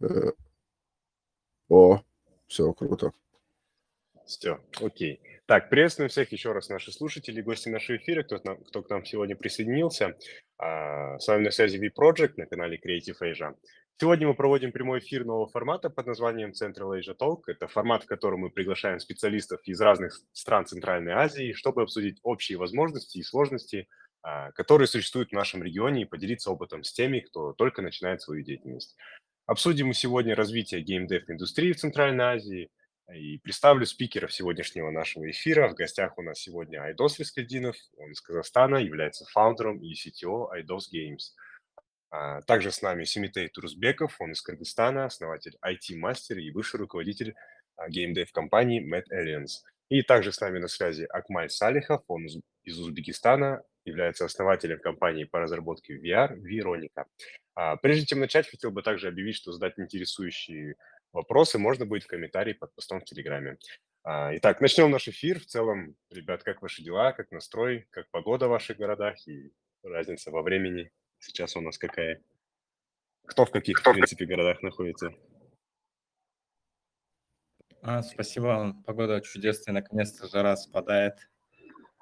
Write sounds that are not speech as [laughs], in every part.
Э, о, все, круто. Все, окей. Так, приветствуем всех еще раз наши слушатели, гости нашего эфира, кто, кто к нам сегодня присоединился. А, с вами на связи V-Project на канале Creative Asia. Сегодня мы проводим прямой эфир нового формата под названием Central Asia Talk. Это формат, в котором мы приглашаем специалистов из разных стран Центральной Азии, чтобы обсудить общие возможности и сложности, а, которые существуют в нашем регионе, и поделиться опытом с теми, кто только начинает свою деятельность. Обсудим мы сегодня развитие геймдев-индустрии в Центральной Азии – и представлю спикеров сегодняшнего нашего эфира. В гостях у нас сегодня Айдос Вискальдинов. Он из Казахстана, является фаундером и CTO Айдос Games. А, также с нами Семитей Турсбеков, он из Кыргызстана, основатель IT-мастер и высший руководитель геймдев-компании Mad Aliens. И также с нами на связи Акмаль Салихов, он из Узбекистана, является основателем компании по разработке VR Veronica. А, прежде чем начать, хотел бы также объявить, что задать интересующие Вопросы можно будет в комментарии под постом в Телеграме. А, итак, начнем наш эфир. В целом, ребят, как ваши дела, как настрой, как погода в ваших городах и разница во времени сейчас у нас какая? Кто в каких, в принципе, городах находится? А, спасибо, погода чудесная, наконец-то жара спадает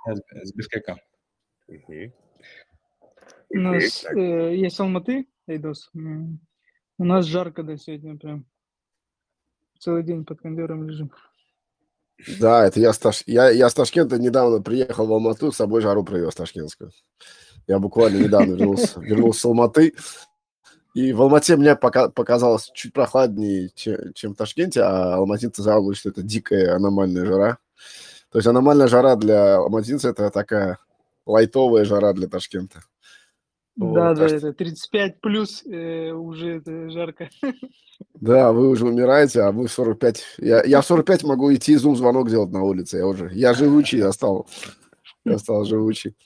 с Бишкека. Угу. У нас э, есть Алматы, Эйдос. У нас жарко, да, сегодня прям целый день под кондером лежим. Да, это я с, Таш... я, я с Ташкента недавно приехал в Алмату, с собой жару привез ташкентскую. Я буквально недавно вернулся, вернулся с Алматы. И в Алмате мне пока, показалось чуть прохладнее, чем, чем в Ташкенте, а алматинцы жалуются, что это дикая аномальная жара. То есть аномальная жара для алматинца – это такая лайтовая жара для Ташкента. Да, вот, да, это 35 плюс э, уже это жарко. Да, вы уже умираете, а вы в 45. Я, я в 45 могу идти зум-звонок делать на улице. Я уже. Я живучий, я стал. Я стал живучий.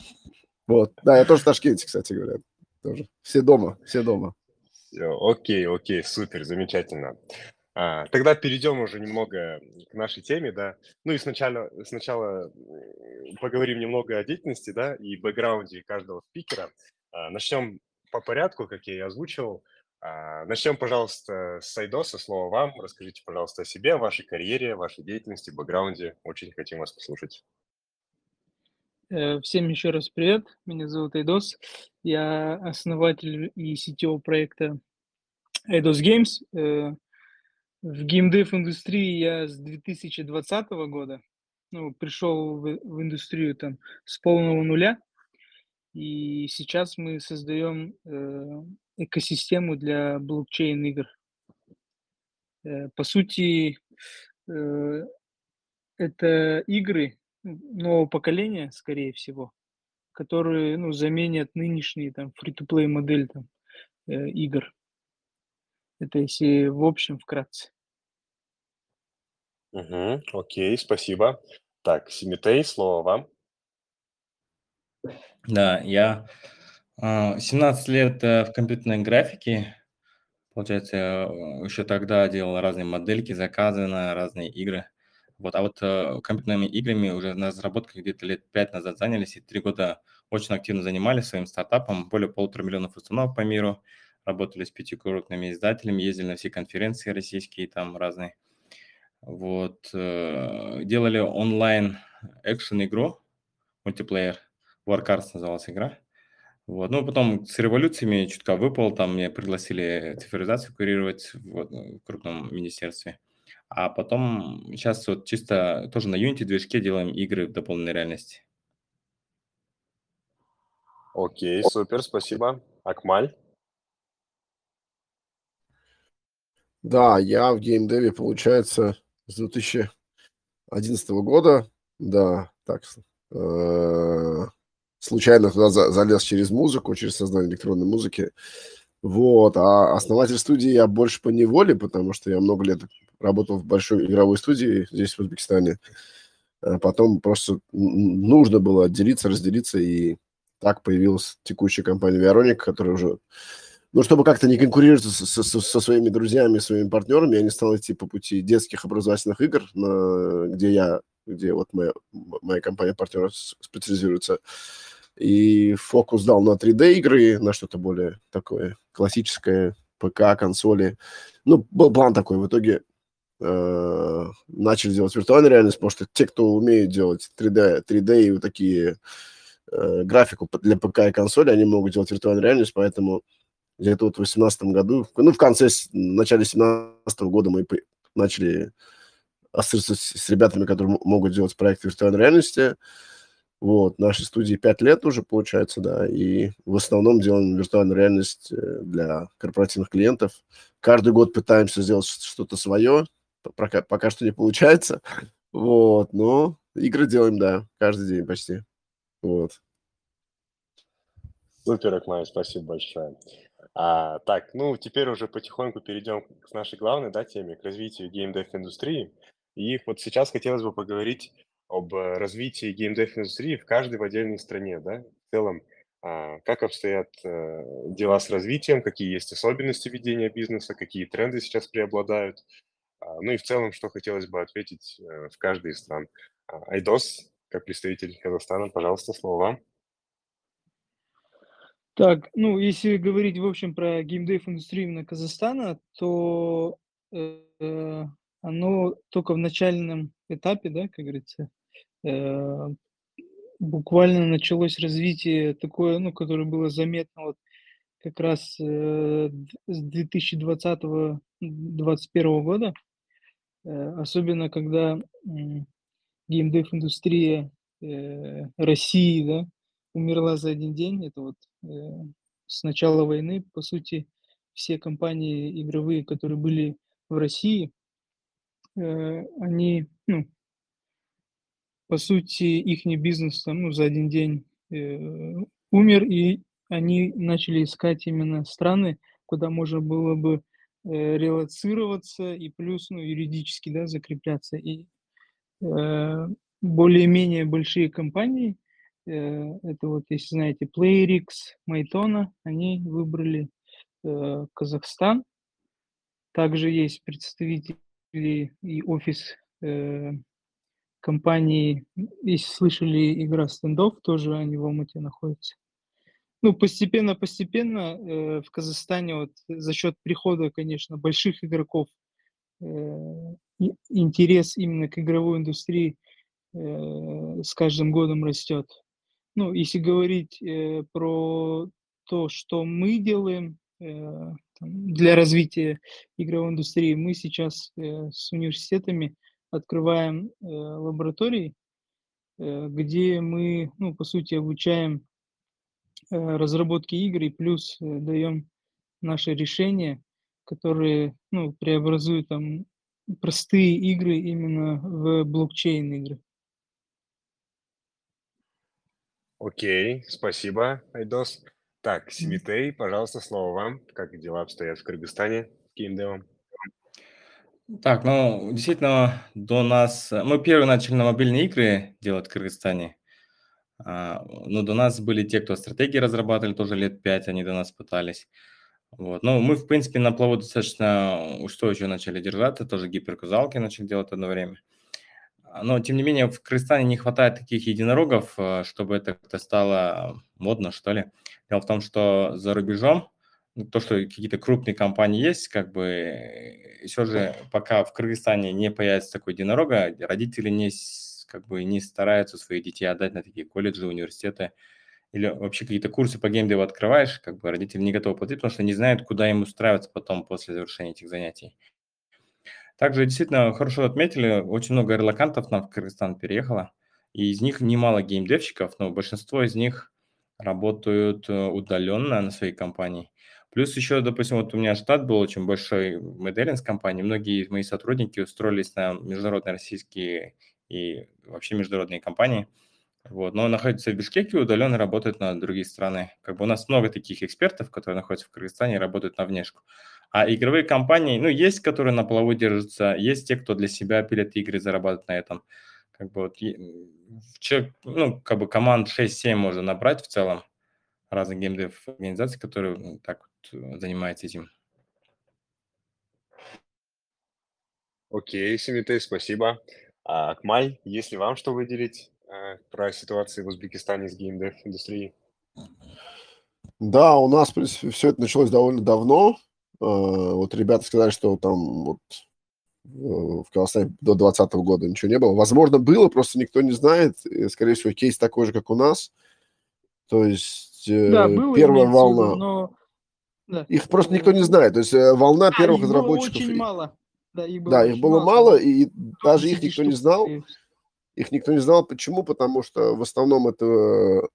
Вот. Да, я тоже в Ташкенте, кстати говоря. Тоже. Все дома, все дома. Все, окей, окей, супер, замечательно. А, тогда перейдем уже немного к нашей теме, да. Ну и сначала, сначала поговорим немного о деятельности, да, и бэкграунде каждого спикера. А, начнем по порядку, как я и озвучивал. А, начнем, пожалуйста, с Сайдоса. Слово вам. Расскажите, пожалуйста, о себе, о вашей карьере, вашей деятельности, бэкграунде. Очень хотим вас послушать. Э, всем еще раз привет. Меня зовут Айдос. Я основатель и CTO проекта Айдос Games. Э, в геймдев индустрии я с 2020 года. Ну, пришел в, в индустрию там с полного нуля. И сейчас мы создаем э, экосистему для блокчейн-игр. Э, по сути, э, это игры нового поколения, скорее всего, которые ну, заменят нынешние там free-to-play модель там, игр. Это если в общем вкратце. Угу, окей, спасибо. Так, Симитей, слово вам. Да, я 17 а, лет э, в компьютерной графике. Получается, э, еще тогда делал разные модельки, заказы на разные игры. Вот, а вот э, компьютерными играми уже на разработке где-то лет 5 назад занялись, и 3 года очень активно занимались своим стартапом. Более полутора миллионов установок по миру. Работали с пятью крупными издателями, ездили на все конференции российские, там разные. Вот, делали онлайн экшен-игру, мультиплеер – Warcars называлась игра. Вот. Ну, потом с революциями чутка выпал, там меня пригласили цифровизацию курировать в, в крупном министерстве. А потом сейчас вот чисто тоже на Unity движке делаем игры в дополненной реальности. Окей, супер, спасибо. Акмаль? Да, я в геймдеве, получается, с 2011 года, да, так, э, случайно туда залез через музыку, через создание электронной музыки. Вот, а основатель студии я больше по неволе, потому что я много лет работал в большой игровой студии здесь, в Узбекистане. А потом просто нужно было отделиться, разделиться, и так появилась текущая компания Вероник, которая уже... Ну, чтобы как-то не конкурировать со, со, со своими друзьями, своими партнерами, я не стал идти по пути детских образовательных игр, на, где я, где вот моя, моя компания-партнер специализируется и фокус дал на 3D игры, на что-то более такое классическое, ПК, консоли. ну, был план такой, в итоге э, начали делать виртуальную реальность, потому что те, кто умеют делать 3D, 3D и вот такие э, графику для ПК и консоли, они могут делать виртуальную реальность, поэтому где-то вот в 2018 году, ну, в конце, в начале 2017 года мы начали ассоциироваться с ребятами, которые могут делать проекты виртуальной реальности. Вот, нашей студии 5 лет уже, получается, да, и в основном делаем виртуальную реальность э, для корпоративных клиентов. Каждый год пытаемся сделать что-то свое, пока, пока что не получается, вот, но игры делаем, да, каждый день почти, вот. Супер, Акмай, спасибо большое. А, так, ну, теперь уже потихоньку перейдем к нашей главной, да, теме, к развитию геймдев-индустрии. И вот сейчас хотелось бы поговорить об э, развитии геймдев-индустрии в каждой в отдельной стране, да, в целом, а, как обстоят э, дела с развитием, какие есть особенности ведения бизнеса, какие тренды сейчас преобладают, а, ну и в целом, что хотелось бы ответить э, в каждой из стран. А, Айдос, как представитель Казахстана, пожалуйста, слово вам. Так, ну, если говорить, в общем, про геймдев-индустрию именно Казахстана, то оно только в начальном этапе, да, как говорится, буквально началось развитие такое, ну, которое было заметно вот как раз э, с 2020-2021 года, э, особенно когда геймдев-индустрия России, да, умерла за один день. Это вот с начала войны, по сути, все компании игровые, которые были в России, они, ну, по сути, их бизнес там, ну, за один день э, умер, и они начали искать именно страны, куда можно было бы э, релацироваться и плюс ну, юридически да, закрепляться. И э, более-менее большие компании, э, это вот, если знаете, PlayRix, Майтона, они выбрали э, Казахстан. Также есть представители и офис э, компании, если слышали, игра стендов, тоже они в Алмате находятся. Ну, постепенно-постепенно э, в Казахстане вот за счет прихода, конечно, больших игроков э, интерес именно к игровой индустрии э, с каждым годом растет. Ну, если говорить э, про то, что мы делаем э, для развития игровой индустрии, мы сейчас э, с университетами открываем э, лаборатории, э, где мы, ну, по сути, обучаем э, разработке игр и плюс э, даем наши решения, которые, ну, преобразуют там простые игры именно в блокчейн игры. Окей, спасибо, Айдос. Так, Симитей, пожалуйста, слово вам. Как дела обстоят в Кыргызстане с геймдевом? Так, ну, действительно, до нас... Э, мы первые начали на мобильные игры делать в Кыргызстане. А, ну, до нас были те, кто стратегии разрабатывали, тоже лет пять они до нас пытались. Вот. Ну, мы, в принципе, на плаву достаточно устойчиво начали держаться, тоже гиперказалки начали делать одно время. А, но, тем не менее, в Кыргызстане не хватает таких единорогов, э, чтобы это как-то стало модно, что ли. Дело в том, что за рубежом то, что какие-то крупные компании есть, как бы все же пока в Кыргызстане не появится такой единорога, родители не, как бы, не стараются своих детей отдать на такие колледжи, университеты, или вообще какие-то курсы по геймдеву открываешь, как бы родители не готовы платить, потому что не знают, куда им устраиваться потом после завершения этих занятий. Также действительно хорошо отметили, очень много релакантов нам в Кыргызстан переехало, и из них немало геймдевщиков, но большинство из них работают э, удаленно на своей компании. Плюс еще, допустим, вот у меня штат был очень большой в компании. Многие мои сотрудники устроились на международные российские и вообще международные компании. Вот, но находятся в Бишкеке, удаленно работают на другие страны. Как бы у нас много таких экспертов, которые находятся в Кыргызстане и работают на внешку. А игровые компании, ну, есть, которые на плаву держатся, есть те, кто для себя пилят игры, зарабатывают на этом. Как бы вот, человек, ну, как бы команд 6-7 можно набрать в целом разных геймдев организаций, которые так занимается этим. Окей, Симитей, спасибо. А, Акмаль, есть ли вам что выделить а, про ситуацию в Узбекистане с геймдев индустрией? Да, у нас, в принципе, все это началось довольно давно. вот ребята сказали, что там вот в Казахстане до 2020 года ничего не было. Возможно, было, просто никто не знает. И, скорее всего, кейс такой же, как у нас. То есть да, было, первая волна... Виду, но... да. Их просто никто не знает. То есть волна а, первых их разработчиков... Было очень мало. Да, их было, да, их было мало, мало и даже их никто штук, не знал. Их никто не знал. Почему? Потому что в основном это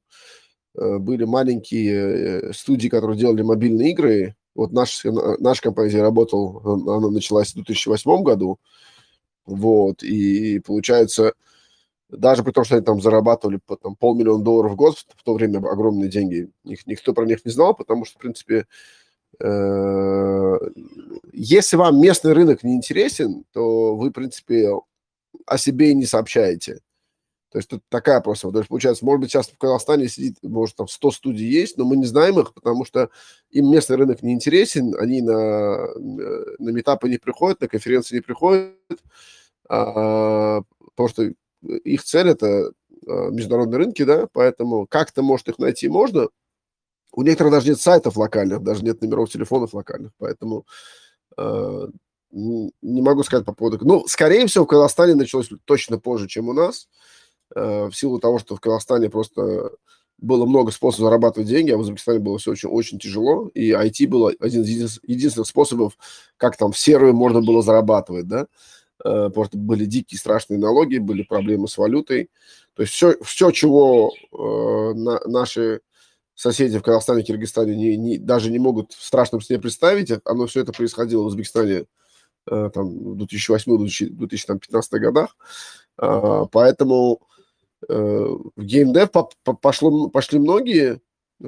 были маленькие студии, которые делали мобильные игры, вот наш, наша компания работал, она началась в 2008 году, вот, и получается, даже при том, что они там зарабатывали по, там, полмиллиона долларов в год, в то время огромные деньги, ник, никто про них не знал, потому что, в принципе, э, если вам местный рынок не интересен, то вы, в принципе, о себе и не сообщаете. То есть тут такая просто, то есть получается, может быть, сейчас в Казахстане сидит, может, там 100 студий есть, но мы не знаем их, потому что им местный рынок не интересен, они на, э, на метапы не приходят, на конференции не приходят, а, потому что их цель – это а, международные рынки, да, поэтому как-то, может, их найти можно. У некоторых даже нет сайтов локальных, даже нет номеров телефонов локальных, поэтому э, не могу сказать по поводу... Ну, скорее всего, в Казахстане началось точно позже, чем у нас, Э, в силу того, что в Казахстане просто было много способов зарабатывать деньги, а в Узбекистане было все очень, очень тяжело, и IT был один из единственных способов, как там в серую можно было зарабатывать, да, э, потому что были дикие страшные налоги, были проблемы с валютой, то есть все, все чего э, на, наши соседи в Казахстане, Киргизстане не, не, даже не могут в страшном сне представить, оно все это происходило в Узбекистане э, там, в 2008-2015 годах, э, поэтому Э, в геймдев пошло, пошли многие,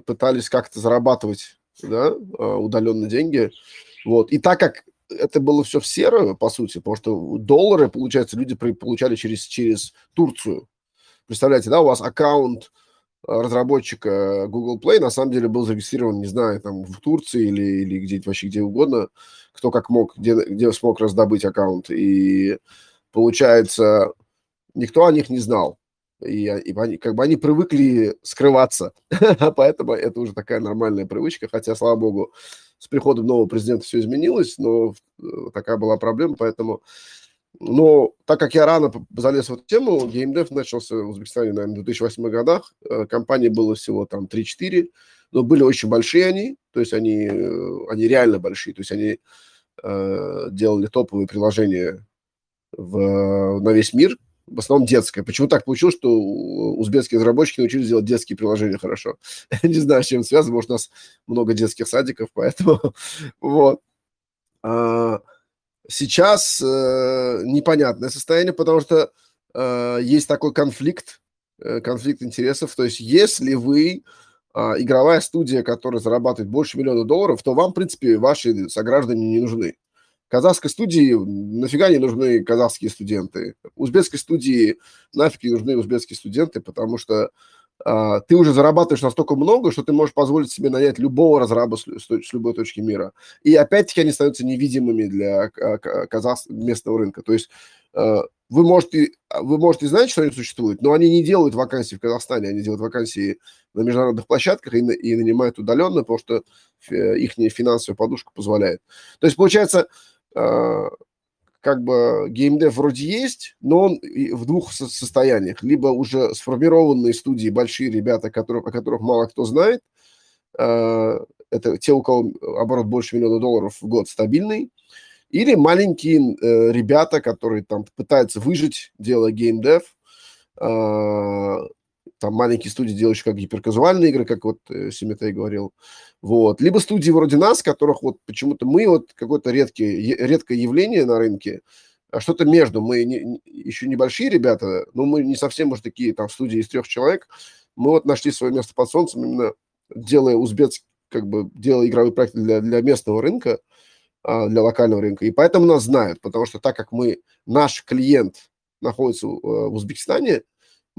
пытались как-то зарабатывать да, а, удаленно деньги. Вот. И так как это было все в серую, по сути, потому что доллары, получается, люди получали через, через Турцию. Представляете, да, у вас аккаунт разработчика Google Play на самом деле был зарегистрирован, не знаю, там в Турции или, или где-то вообще где угодно, кто как мог, где, где смог раздобыть аккаунт. И получается, никто о них не знал. И, и они, как бы они привыкли скрываться, [laughs] поэтому это уже такая нормальная привычка, хотя, слава богу, с приходом нового президента все изменилось, но э, такая была проблема, поэтому... Но так как я рано залез в эту тему, геймдев начался в Узбекистане, наверное, в 2008 годах, э, компаний было всего там 3-4, но были очень большие они, то есть они, э, они реально большие, то есть они э, делали топовые приложения в, на весь мир, в основном детское. Почему так получилось, что узбекские разработчики научились делать детские приложения хорошо? [laughs] Не знаю, с чем связано, может, у нас много детских садиков, поэтому [laughs] вот. А, сейчас э, непонятное состояние, потому что э, есть такой конфликт, э, конфликт интересов. То есть, если вы а, игровая студия, которая зарабатывает больше миллиона долларов, то вам, в принципе, ваши сограждане не нужны. Казахской студии нафига не нужны казахские студенты. Узбекской студии нафиг не нужны узбекские студенты, потому что ты уже зарабатываешь настолько много, что ты можешь позволить себе нанять любого разраба с, с, любой точки мира. И опять-таки они становятся невидимыми для казах, местного рынка. То есть а, вы можете, вы можете знать, что они существуют, но они не делают вакансии в Казахстане, они делают вакансии на международных площадках и, и нанимают удаленно, потому что их финансовая подушка позволяет. То есть, получается, а, как бы геймдев вроде есть, но он в двух состояниях. Либо уже сформированные студии, большие ребята, которых, о которых мало кто знает, а, это те, у кого оборот больше миллиона долларов в год стабильный, или маленькие э, ребята, которые там пытаются выжить, делая геймдев, а, там маленькие студии, делающие как гиперказуальные игры, как вот э, Симитей говорил, вот, либо студии вроде нас, которых вот почему-то мы вот какое-то редкое, редкое явление на рынке, а что-то между, мы не, еще небольшие ребята, но мы не совсем уж такие там студии из трех человек, мы вот нашли свое место под солнцем, именно делая узбекский, как бы делая игровые проекты для, для местного рынка, а, для локального рынка, и поэтому нас знают, потому что так как мы, наш клиент находится э, в Узбекистане,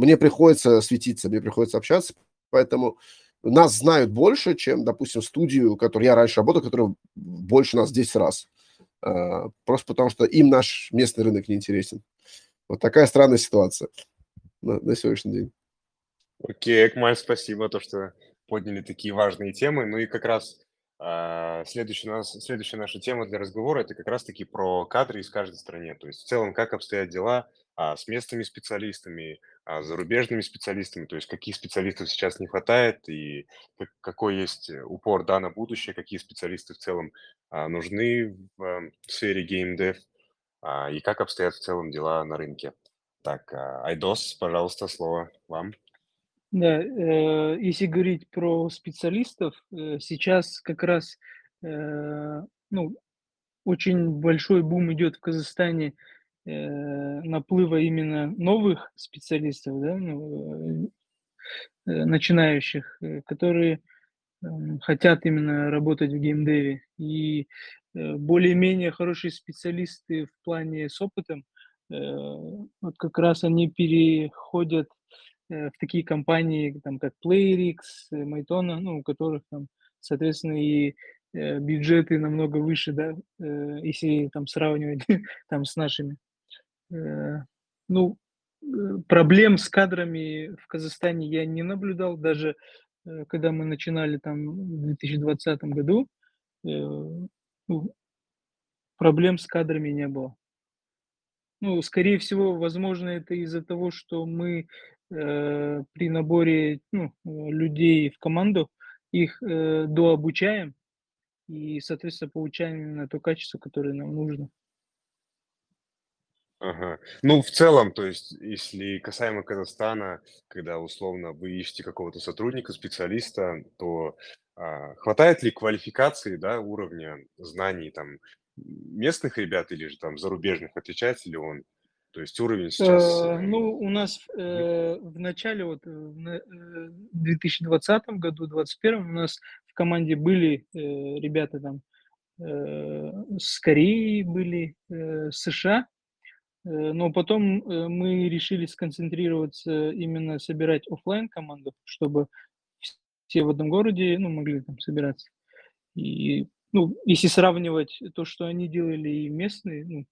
мне приходится светиться, мне приходится общаться, поэтому нас знают больше, чем, допустим, студию, которой я раньше работал, которая больше нас 10 раз. А, просто потому что им наш местный рынок не интересен. Вот такая странная ситуация на, на сегодняшний день. Окей, Экмаль, спасибо, то, что подняли такие важные темы. Ну и как раз а, следующая, нас, следующая наша тема для разговора – это как раз-таки про кадры из каждой стране. То есть в целом, как обстоят дела а, с местными специалистами, зарубежными специалистами, то есть каких специалистов сейчас не хватает и как- какой есть э, упор да, на будущее, какие специалисты в целом а, нужны в, а, в сфере геймдев а, и как обстоят в целом дела на рынке. Так, а, Айдос, пожалуйста, слово вам. Да, э, если говорить про специалистов, э, сейчас как раз ну, очень большой бум идет в Казахстане наплыва именно новых специалистов, да, ну, э, э, начинающих, э, которые эм, хотят именно работать в геймдеве. И э, более-менее хорошие специалисты в плане с опытом, э, вот как раз они переходят э, в такие компании, там, как PlayRix, э, Mytona, ну, у которых там, соответственно, и э, бюджеты намного выше, да, э, если там сравнивать [laughs] там с нашими. Э, ну, э, проблем с кадрами в Казахстане я не наблюдал, даже э, когда мы начинали там в 2020 году, ну, проблем с кадрами не было. Ну, скорее всего, возможно, это из-за того, что мы э, при наборе ну, людей в команду их э, дообучаем и, соответственно, получаем именно то качество, которое нам нужно. Ага. Ну, в целом, то есть, если касаемо Казахстана, когда условно вы ищете какого-то сотрудника, специалиста, то а, хватает ли квалификации, да, уровня знаний там местных ребят или же там зарубежных, отличается ли он? То есть уровень сейчас... Э, э, Ну, у нас э, в начале, вот э, в на- э, 2020 году, 2021 у нас в команде были э, ребята там э, с Кореи были, э, с США, но потом э, мы решили сконцентрироваться именно собирать оффлайн команду, чтобы все в одном городе, ну, могли там собираться. И, ну, если сравнивать то, что они делали и местные, ну,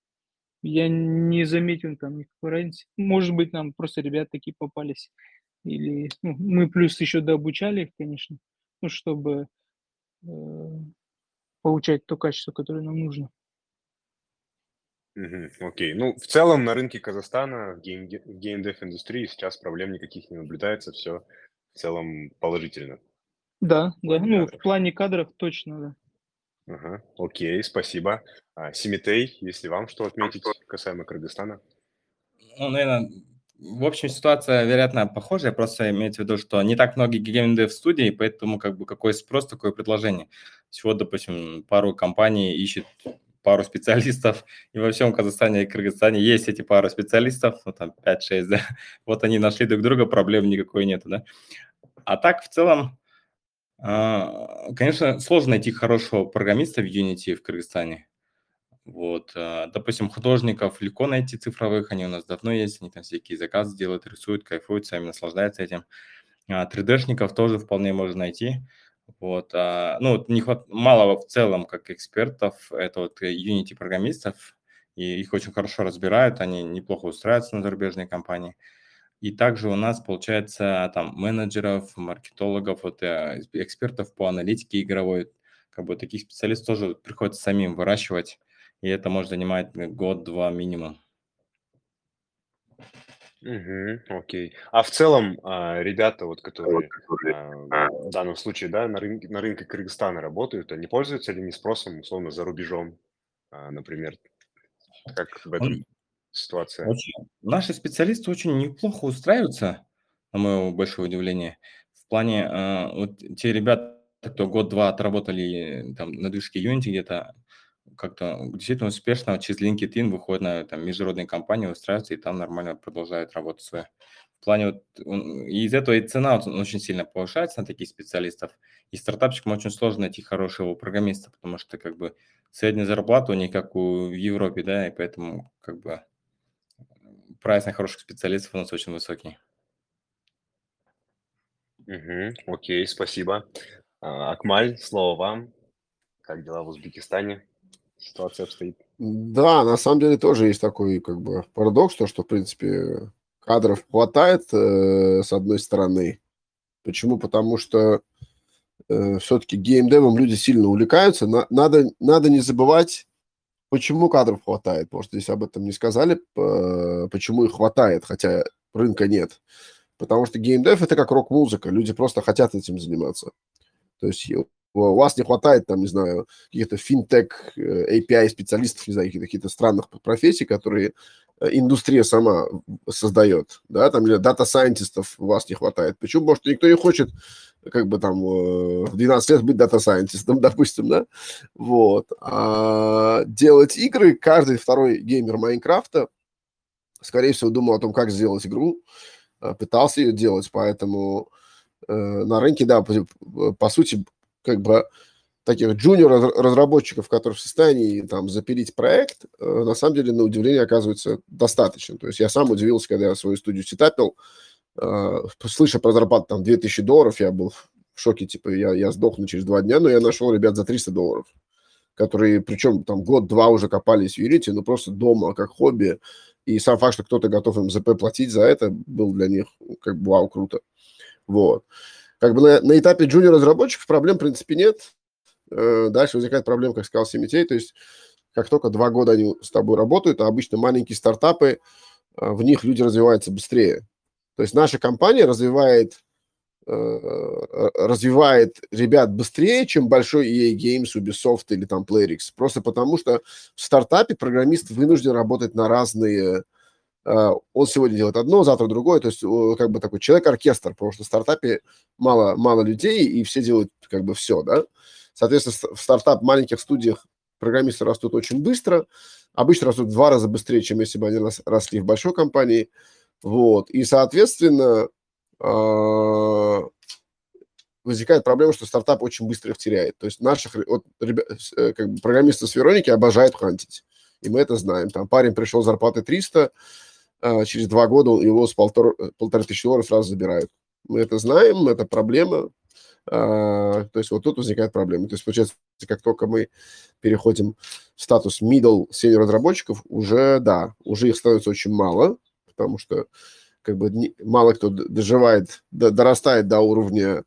я не заметил там никакой разницы. Может быть, нам просто ребята такие попались. Или ну, мы плюс еще дообучали их, конечно, ну, чтобы э, получать то качество, которое нам нужно. Мгм, Окей. Ну, в целом на рынке Казахстана в гейм- в геймдев индустрии сейчас проблем никаких не наблюдается, все в целом положительно. Да, да. плане Ну, кадров. в плане кадров точно, да. Ага, окей, спасибо. А, Симитей, если вам что отметить касаемо Кыргызстана? Ну, наверное, в общем, ситуация, вероятно, похожая, просто имеется в виду, что не так много геймдев студий, поэтому как бы какой спрос, такое предложение. Всего, допустим, пару компаний ищет пару специалистов, и во всем Казахстане и Кыргызстане есть эти пару специалистов, ну, там 5-6, да, [laughs] вот они нашли друг друга, проблем никакой нету, да. А так, в целом, а, конечно, сложно найти хорошего программиста в Unity в Кыргызстане. Вот, а, допустим, художников легко найти цифровых, они у нас давно есть, они там всякие заказы делают, рисуют, кайфуют, сами наслаждаются этим. А 3D-шников тоже вполне можно найти. Вот, а, ну, не хват... мало в целом как экспертов, это вот Unity программистов, и их очень хорошо разбирают, они неплохо устраиваются на зарубежные компании. И также у нас, получается, там менеджеров, маркетологов, вот, э, экспертов по аналитике игровой, как бы таких специалистов тоже приходится самим выращивать, и это может занимать э, год-два минимум. Мгм, окей. А в целом, а, ребята, вот, которые а, в данном случае, да, на рынке, на рынке Кыргызстана работают, они пользуются ли не спросом, условно, за рубежом, а, например? Как в этом Он- ситуация? Очень. Наши специалисты очень неплохо устраиваются, на мое большое удивление. В плане, а, вот те ребята, кто год-два отработали э, там на движке Unity где-то, как-то действительно успешно через LinkedIn выходят на там, международные компании, устраиваются, и там нормально продолжают работу свою. В плане вот, он- и из этого и цена вот очень сильно повышается на таких специалистов. И стартапчикам очень сложно найти хорошего программиста, потому что как бы средняя зарплата у них как у в Европе, да, и поэтому как бы прайс на хороших специалистов у нас очень высокий. Мгм, окей, спасибо. А, Акмаль, слово вам. Как дела в Узбекистане? Ситуация обстоит. Да, на самом деле тоже есть такой как бы парадокс, то, что, в принципе, кадров хватает, э, с одной стороны. Почему? Потому что э, все-таки геймдевом люди сильно увлекаются. На, надо, надо не забывать, почему кадров хватает. Может, здесь об этом не сказали, почему их хватает, хотя рынка нет. Потому что геймдев – это как рок-музыка. Люди просто хотят этим заниматься. То есть у вас не хватает, там, не знаю, каких-то финтех, э, API-специалистов, не знаю, каких-то странных профессий, которые э, индустрия сама создает, да, там, или дата-сайентистов у вас не хватает. Почему? Потому что никто не хочет, как бы, там, э, в 12 лет быть data scientist-ом, [laughs] допустим, да, вот. А делать игры, каждый второй геймер Майнкрафта, скорее всего, думал о том, как сделать игру, пытался ее делать, поэтому на рынке, да, по, по сути, как бы таких junior-разработчиков, которые в состоянии там запилить проект, э, на самом деле, на удивление, оказывается достаточно. То есть я сам удивился, когда я свою студию setup-ил, э, слыша про зарплату там 2000 долларов, я был в шоке, типа, я, я сдохну через два дня, но я нашел ребят за 300 долларов, которые, причем там год-два уже копались в Unity, но просто дома, как хобби, и сам факт, что кто-то готов им ЗП платить за это, был для них как бы вау, круто. Вот. Как бы на, на этапе джуниор-разработчиков проблем, в принципе, нет. Э, дальше возникает проблема, как сказал Симитей, то есть как только два года они с тобой работают, а обычно маленькие стартапы, э, в них люди развиваются быстрее. То есть наша компания развивает, э, развивает ребят быстрее, чем большой EA Games, Ubisoft или там PlayRix. Просто потому что в стартапе программист вынужден работать на разные он сегодня делает одно, завтра другое, то есть как бы такой человек-оркестр, потому что в стартапе мало, мало людей, и все делают как бы все, да. Соответственно, в стартап маленьких студиях программисты растут очень быстро, обычно растут в два раза быстрее, чем если бы они росли в большой компании, вот, и, соответственно, а, возникает проблема, что стартап очень быстро их теряет. То есть наших вот, ребят, э, как бы программисты с Вероники обожают хантить. И мы это знаем. Там парень пришел с зарплатой 300, а, через два года его с полтора, э, полторы тысячи долларов сразу забирают. Мы это знаем, это проблема. А, то есть вот тут возникает проблема. То есть, получается, как только мы переходим в статус middle senior разработчиков, уже, да, уже их становится очень мало, потому что как бы мало кто доживает, дорастает до уровня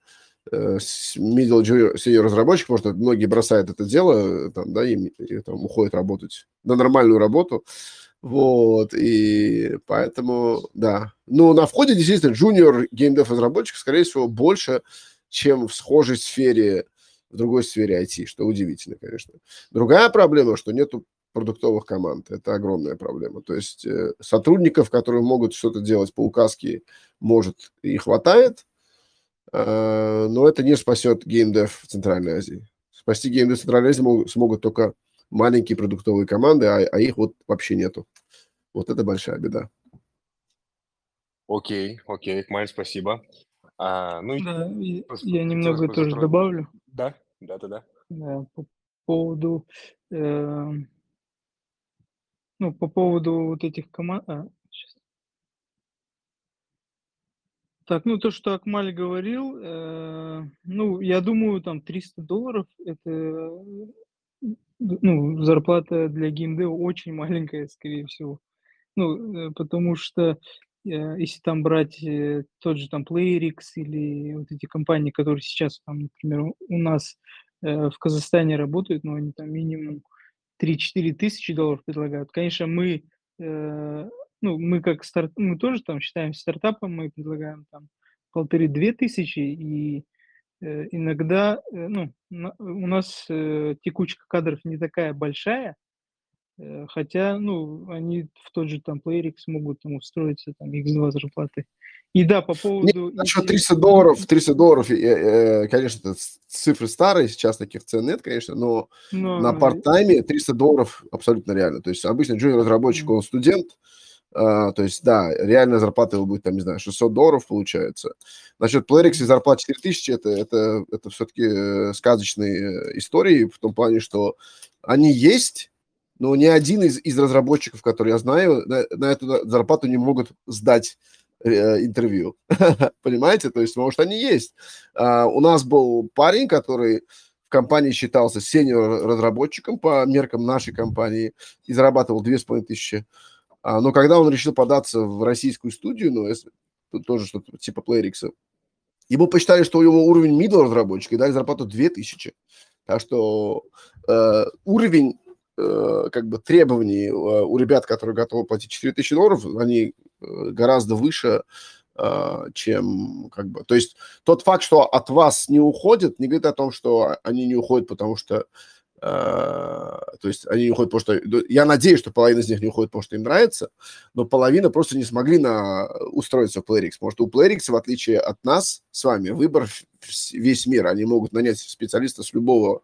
э, middle senior разработчиков, потому что многие бросают это дело, там, да, и, и там уходят работать на нормальную работу, вот, и поэтому, да. Ну, на входе действительно junior геймдев разработчик, скорее всего, больше, чем в схожей сфере, в другой сфере IT, что удивительно, конечно. Другая проблема, что нету продуктовых команд. Это огромная проблема. То есть э, сотрудников, которые могут что-то делать по указке, может и хватает, э, но это не спасет геймдев в Центральной Азии. Спасти геймдев в Центральной Азии могут, смогут только маленькие продуктовые команды, а, а их вот вообще нету. Вот это большая беда. Окей, окей, Майк, спасибо. А, ну, да, и, я немного тоже затронуть. добавлю. Да, да, да, да. да по поводу, э, ну, по поводу вот этих команд. А, так, ну то, что Акмаль говорил, э, ну, я думаю, там 300 долларов это ну, зарплата для геймдева очень маленькая, скорее всего. Ну, э, потому что э, если там брать э, тот же там PlayRix или вот эти компании, которые сейчас там, например, у нас в Казахстане работают, но они там минимум 3-4 тысячи долларов предлагают. Конечно, мы, ну, мы как старт, мы тоже там считаем стартапом, мы предлагаем там полторы-две тысячи, и иногда, э, ну, у нас э, текучка кадров не такая большая, хотя, ну, они в тот же там PlayRix могут там устроиться, там, X2 зарплаты. И да, по поводу... Нет, насчет 300 долларов, 300 долларов, конечно, цифры старые, сейчас таких цен нет, конечно, но, но на парт-тайме 300 долларов абсолютно реально. То есть обычно джуниор-разработчик, он студент, Uh, то есть, да, реальная зарплата его будет, там, не знаю, 600 долларов получается. Насчет Playrix и зарплат 4000, это, это, это все-таки э, сказочные э, истории в том плане, что они есть, но ни один из, из разработчиков, которые я знаю, на, на эту зарплату не могут сдать э, интервью. [laughs] Понимаете? То есть, потому что они есть. Uh, у нас был парень, который в компании считался сеньор-разработчиком по меркам нашей компании и зарабатывал 2500 тысячи а, но когда он решил податься в российскую студию, ну, если, тоже что-то типа PlayRix, Ему посчитали, что у него уровень middle разработчика и дали зарплату 2000. Так что э, уровень э, как бы требований э, у ребят, которые готовы платить 4000 долларов, они э, гораздо выше, чем как бы... То есть тот факт, что от вас не уходят, не говорит о том, что они не уходят, потому что то есть они не уходят, потому что... Я надеюсь, что половина из них не уходит, потому что им нравится, но половина просто не смогли на... устроиться в PlayRix. Потому что у PlayRix, в отличие от нас с вами, выбор весь мир. Они могут нанять специалиста с любого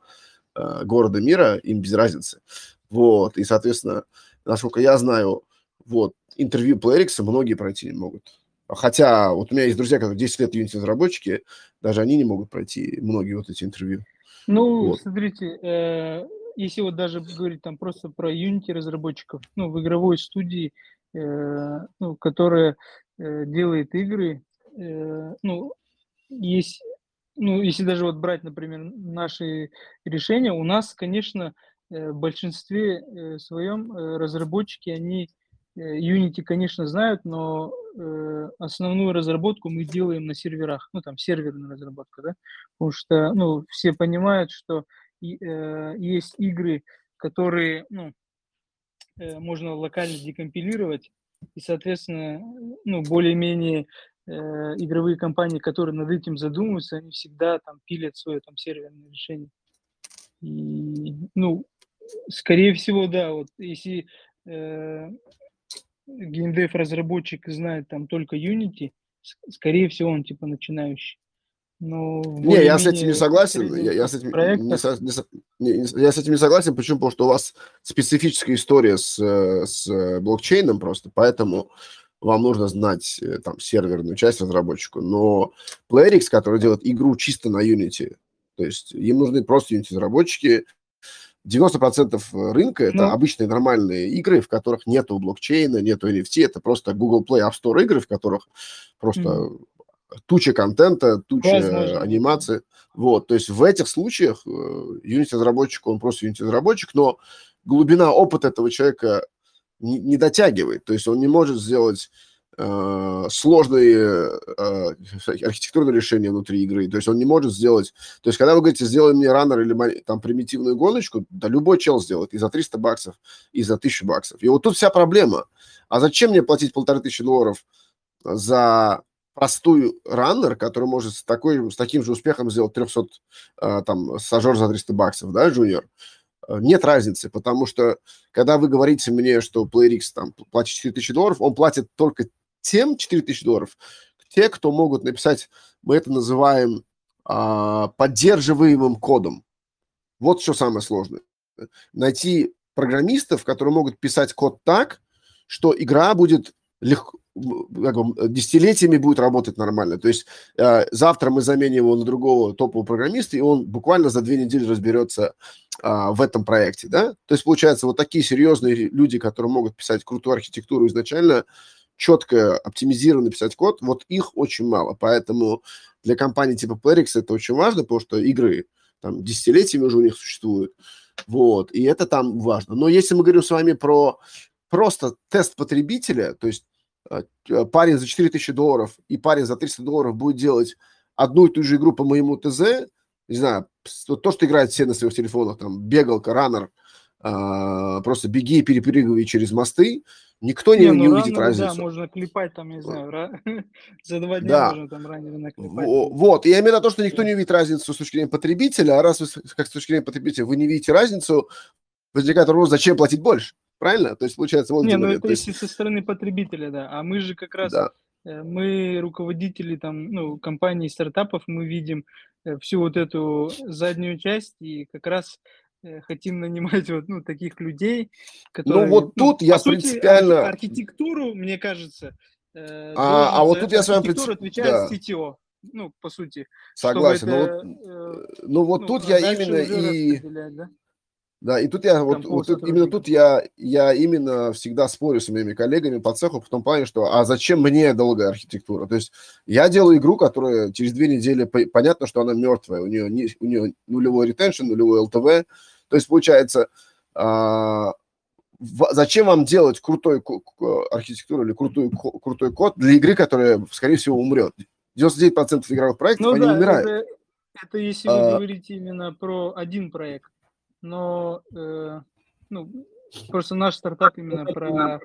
э, города мира, им без разницы. Вот, и, соответственно, насколько я знаю, вот, интервью PlayRix многие пройти не могут. Хотя вот у меня есть друзья, которые 10 лет Unity разработчики, даже они не могут пройти многие вот эти интервью. Ну, вот. смотрите, э, если вот даже говорить там просто про Unity разработчиков, ну, в игровой студии, э, ну, которая э, делает игры, э, ну, есть, ну, если даже вот брать, например, наши решения, у нас, конечно, э, в большинстве э, своем э, разработчики, они Unity, конечно, знают, но э, основную разработку мы делаем на серверах, ну, там, серверная разработка, да, потому что, ну, все понимают, что и, э, есть игры, которые, ну, э, можно локально декомпилировать, и, соответственно, ну, более-менее э, игровые компании, которые над этим задумываются, они всегда там пилят свое там серверное решение. И, ну, скорее всего, да, вот если э, геймдев разработчик знает там только Unity, скорее всего, он типа начинающий. Но не, я с этим не согласен. Я, я, с этим не, не, не, я с этим не согласен. Почему? Потому что у вас специфическая история с, с блокчейном просто, поэтому вам нужно знать э, там серверную часть разработчику. Но PlayRix, который делает игру чисто на Unity, то есть им нужны просто Unity разработчики, 90% рынка это ну. обычные нормальные игры, в которых нету блокчейна, нету NFT, это просто Google Play App Store игры, в которых просто mm. туча контента, туча Возможно. анимации. Вот, то есть в этих случаях э, Unity разработчик, он просто Unity разработчик, но глубина опыта этого человека не, не дотягивает, то есть он не может сделать Э, сложные э, архитектурные решения внутри игры. То есть он не может сделать... То есть когда вы говорите, сделай мне раннер или там примитивную гоночку, да любой чел сделает и за 300 баксов, и за 1000 баксов. И вот тут вся проблема. А зачем мне платить полторы тысячи долларов за простую раннер, который может с, такой, с таким же успехом сделать 300, э, там, стажер за 300 баксов, да, джуниор? Нет разницы, потому что когда вы говорите мне, что PlayRix там платит 4000 долларов, он платит только тем 4000 долларов, те, кто могут написать, мы это называем а, поддерживаемым кодом. Вот что самое сложное. Найти программистов, которые могут писать код так, что игра будет легко, как бы, десятилетиями будет работать нормально. То есть э, завтра мы заменим его на другого топового программиста, и он буквально за две недели разберется э, в этом проекте. Да? То есть, получается, вот такие серьезные люди, которые могут писать крутую архитектуру изначально, четко оптимизированно писать код, вот их очень мало. Поэтому для компании типа Playrix это очень важно, потому что игры там десятилетиями уже у них существуют. Вот, и это там важно. Но если мы говорим с вами про просто тест потребителя, то есть э, парень за 4000 долларов и парень за 300 долларов будет делать одну и ту же игру по моему ТЗ, не знаю, то, что играют все на своих телефонах, там, бегалка, раннер, э, просто беги и перепрыгивай через мосты, Никто не, не, ну, не увидит раннер, разницу. Да, можно клепать там, не знаю, [laughs] за два дня да. можно там раннеры наклепать. Вот, я имею в виду то, что никто не увидит разницу с точки зрения потребителя, а раз вы, как с точки зрения потребителя, вы не видите разницу, возникает вопрос, зачем платить больше, правильно? То есть, получается, вот... Не, ну это если со стороны потребителя, да, а мы же как раз... Да. Э, мы, руководители там, ну, компаний, стартапов, мы видим э, всю вот эту заднюю часть, и как раз Э, хотим нанимать [laughs] вот ну, таких людей, ну, которые... Ну, вот тут ну, я сути, принципиально... архитектуру, мне кажется, э, а, а вот тут я с вами... Принцип... отвечает да. CTO, ну, по сути. Согласен. Ну, это, ну, вот, э, ну, вот ну, тут я именно и... Да? Да, и тут я, вот, вот тут, именно тут я, я именно всегда спорю с моими коллегами по цеху в том плане, что а зачем мне долгая архитектура? То есть я делаю игру, которая через две недели, понятно, что она мертвая, у нее, не, у нее нулевой ретеншн, нулевой ЛТВ, то есть получается, а, зачем вам делать крутой архитектуру или крутой, крутой код для игры, которая, скорее всего, умрет? 99% игровых проектов, Ну они да, умирают. это, это если вы А. говорите именно про один проект. Но э, ну, просто наш стартап именно про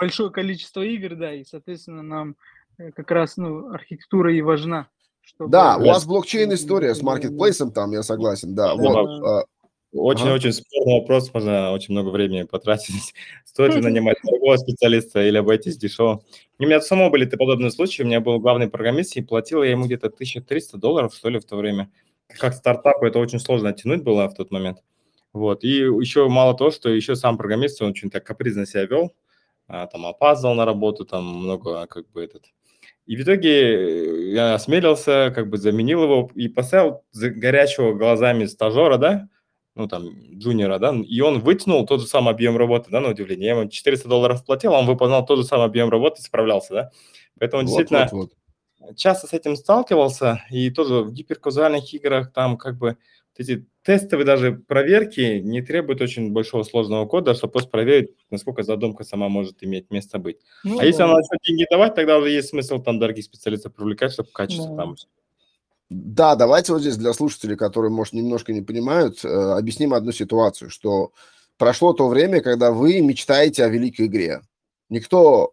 большое количество игр, да, и, соответственно, нам э, как раз ну, архитектура и важна. Чтобы... Да, у Да. вас блокчейн история с маркетплейсом там, я согласен, да. Вот, Очень-очень спорный вопрос, можно очень много времени потратить. [laughs] Стоит ли нанимать другого специалиста или обойтись дешево? У меня самого были подобные случаи. У меня был главный программист, и платил я ему где-то 1300 долларов, что ли, в то время. Как стартапу это очень сложно оттянуть было в тот момент. Вот. И еще мало того, что еще сам программист, он очень так капризно себя вел, а, там опаздывал на работу, там много как бы этот... И в итоге я осмелился, как бы заменил его и поставил горячего глазами стажера, да, ну, там, джуниора, да, и он вытянул тот же самый объем работы, да, на удивление. Я ему 400 долларов платил, а он выполнял тот же самый объем работы и справлялся, да. Поэтому вот, действительно вот, вот. часто с этим сталкивался, и тоже в гиперказуальных играх там как бы вот эти тестовые даже проверки не требуют очень большого сложного кода, чтобы просто проверить, насколько задумка сама может иметь место быть. Ну а если да. она начнет деньги давать, тогда уже есть смысл там дорогих специалистов привлекать, чтобы качество Да. там... Да, давайте вот здесь для слушателей, которые, может, немножко не понимают, э, объясним одну ситуацию, что прошло то время, когда вы мечтаете о великой игре. Никто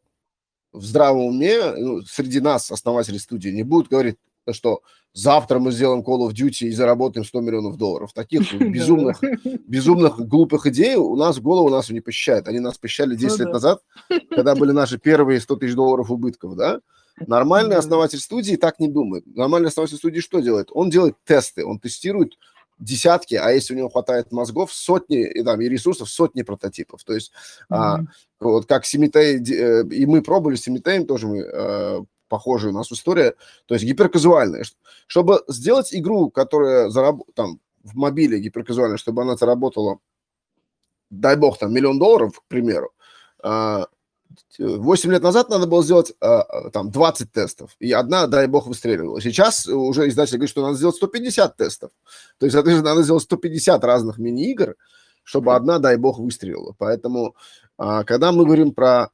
в здравом уме ну, среди нас, основателей студии, не будет говорить, что завтра мы сделаем Call of Duty и заработаем 100 миллионов долларов. Таких [laughs] безумных, безумных глупых идей у нас в голову нас не посещает. Они нас посещали 10 Ну лет да. назад, когда [laughs] были наши первые 100 тысяч долларов убытков, да? Нормальный основатель студии так не думает. Нормальный основатель студии что делает? Он делает тесты, он тестирует десятки, а если у него хватает мозгов, сотни и, там, и ресурсов, сотни прототипов. То есть а, Мгм. вот как Симитей, э, и мы пробовали с Симитеем, тоже мы, э, похожая у нас история, то есть гиперказуальная. Чтобы сделать игру, которая зараб... там, в мобиле гиперказуальная, чтобы она заработала, дай бог, там, миллион долларов, к примеру, а, 8 лет назад надо было сделать а, а, там 20 тестов, и одна, дай бог, выстреливала. Сейчас уже издатель говорит, что надо сделать 150 тестов. То есть, соответственно, надо сделать 150 разных мини-игр, чтобы одна, дай бог, выстрелила. Поэтому, а, когда мы говорим про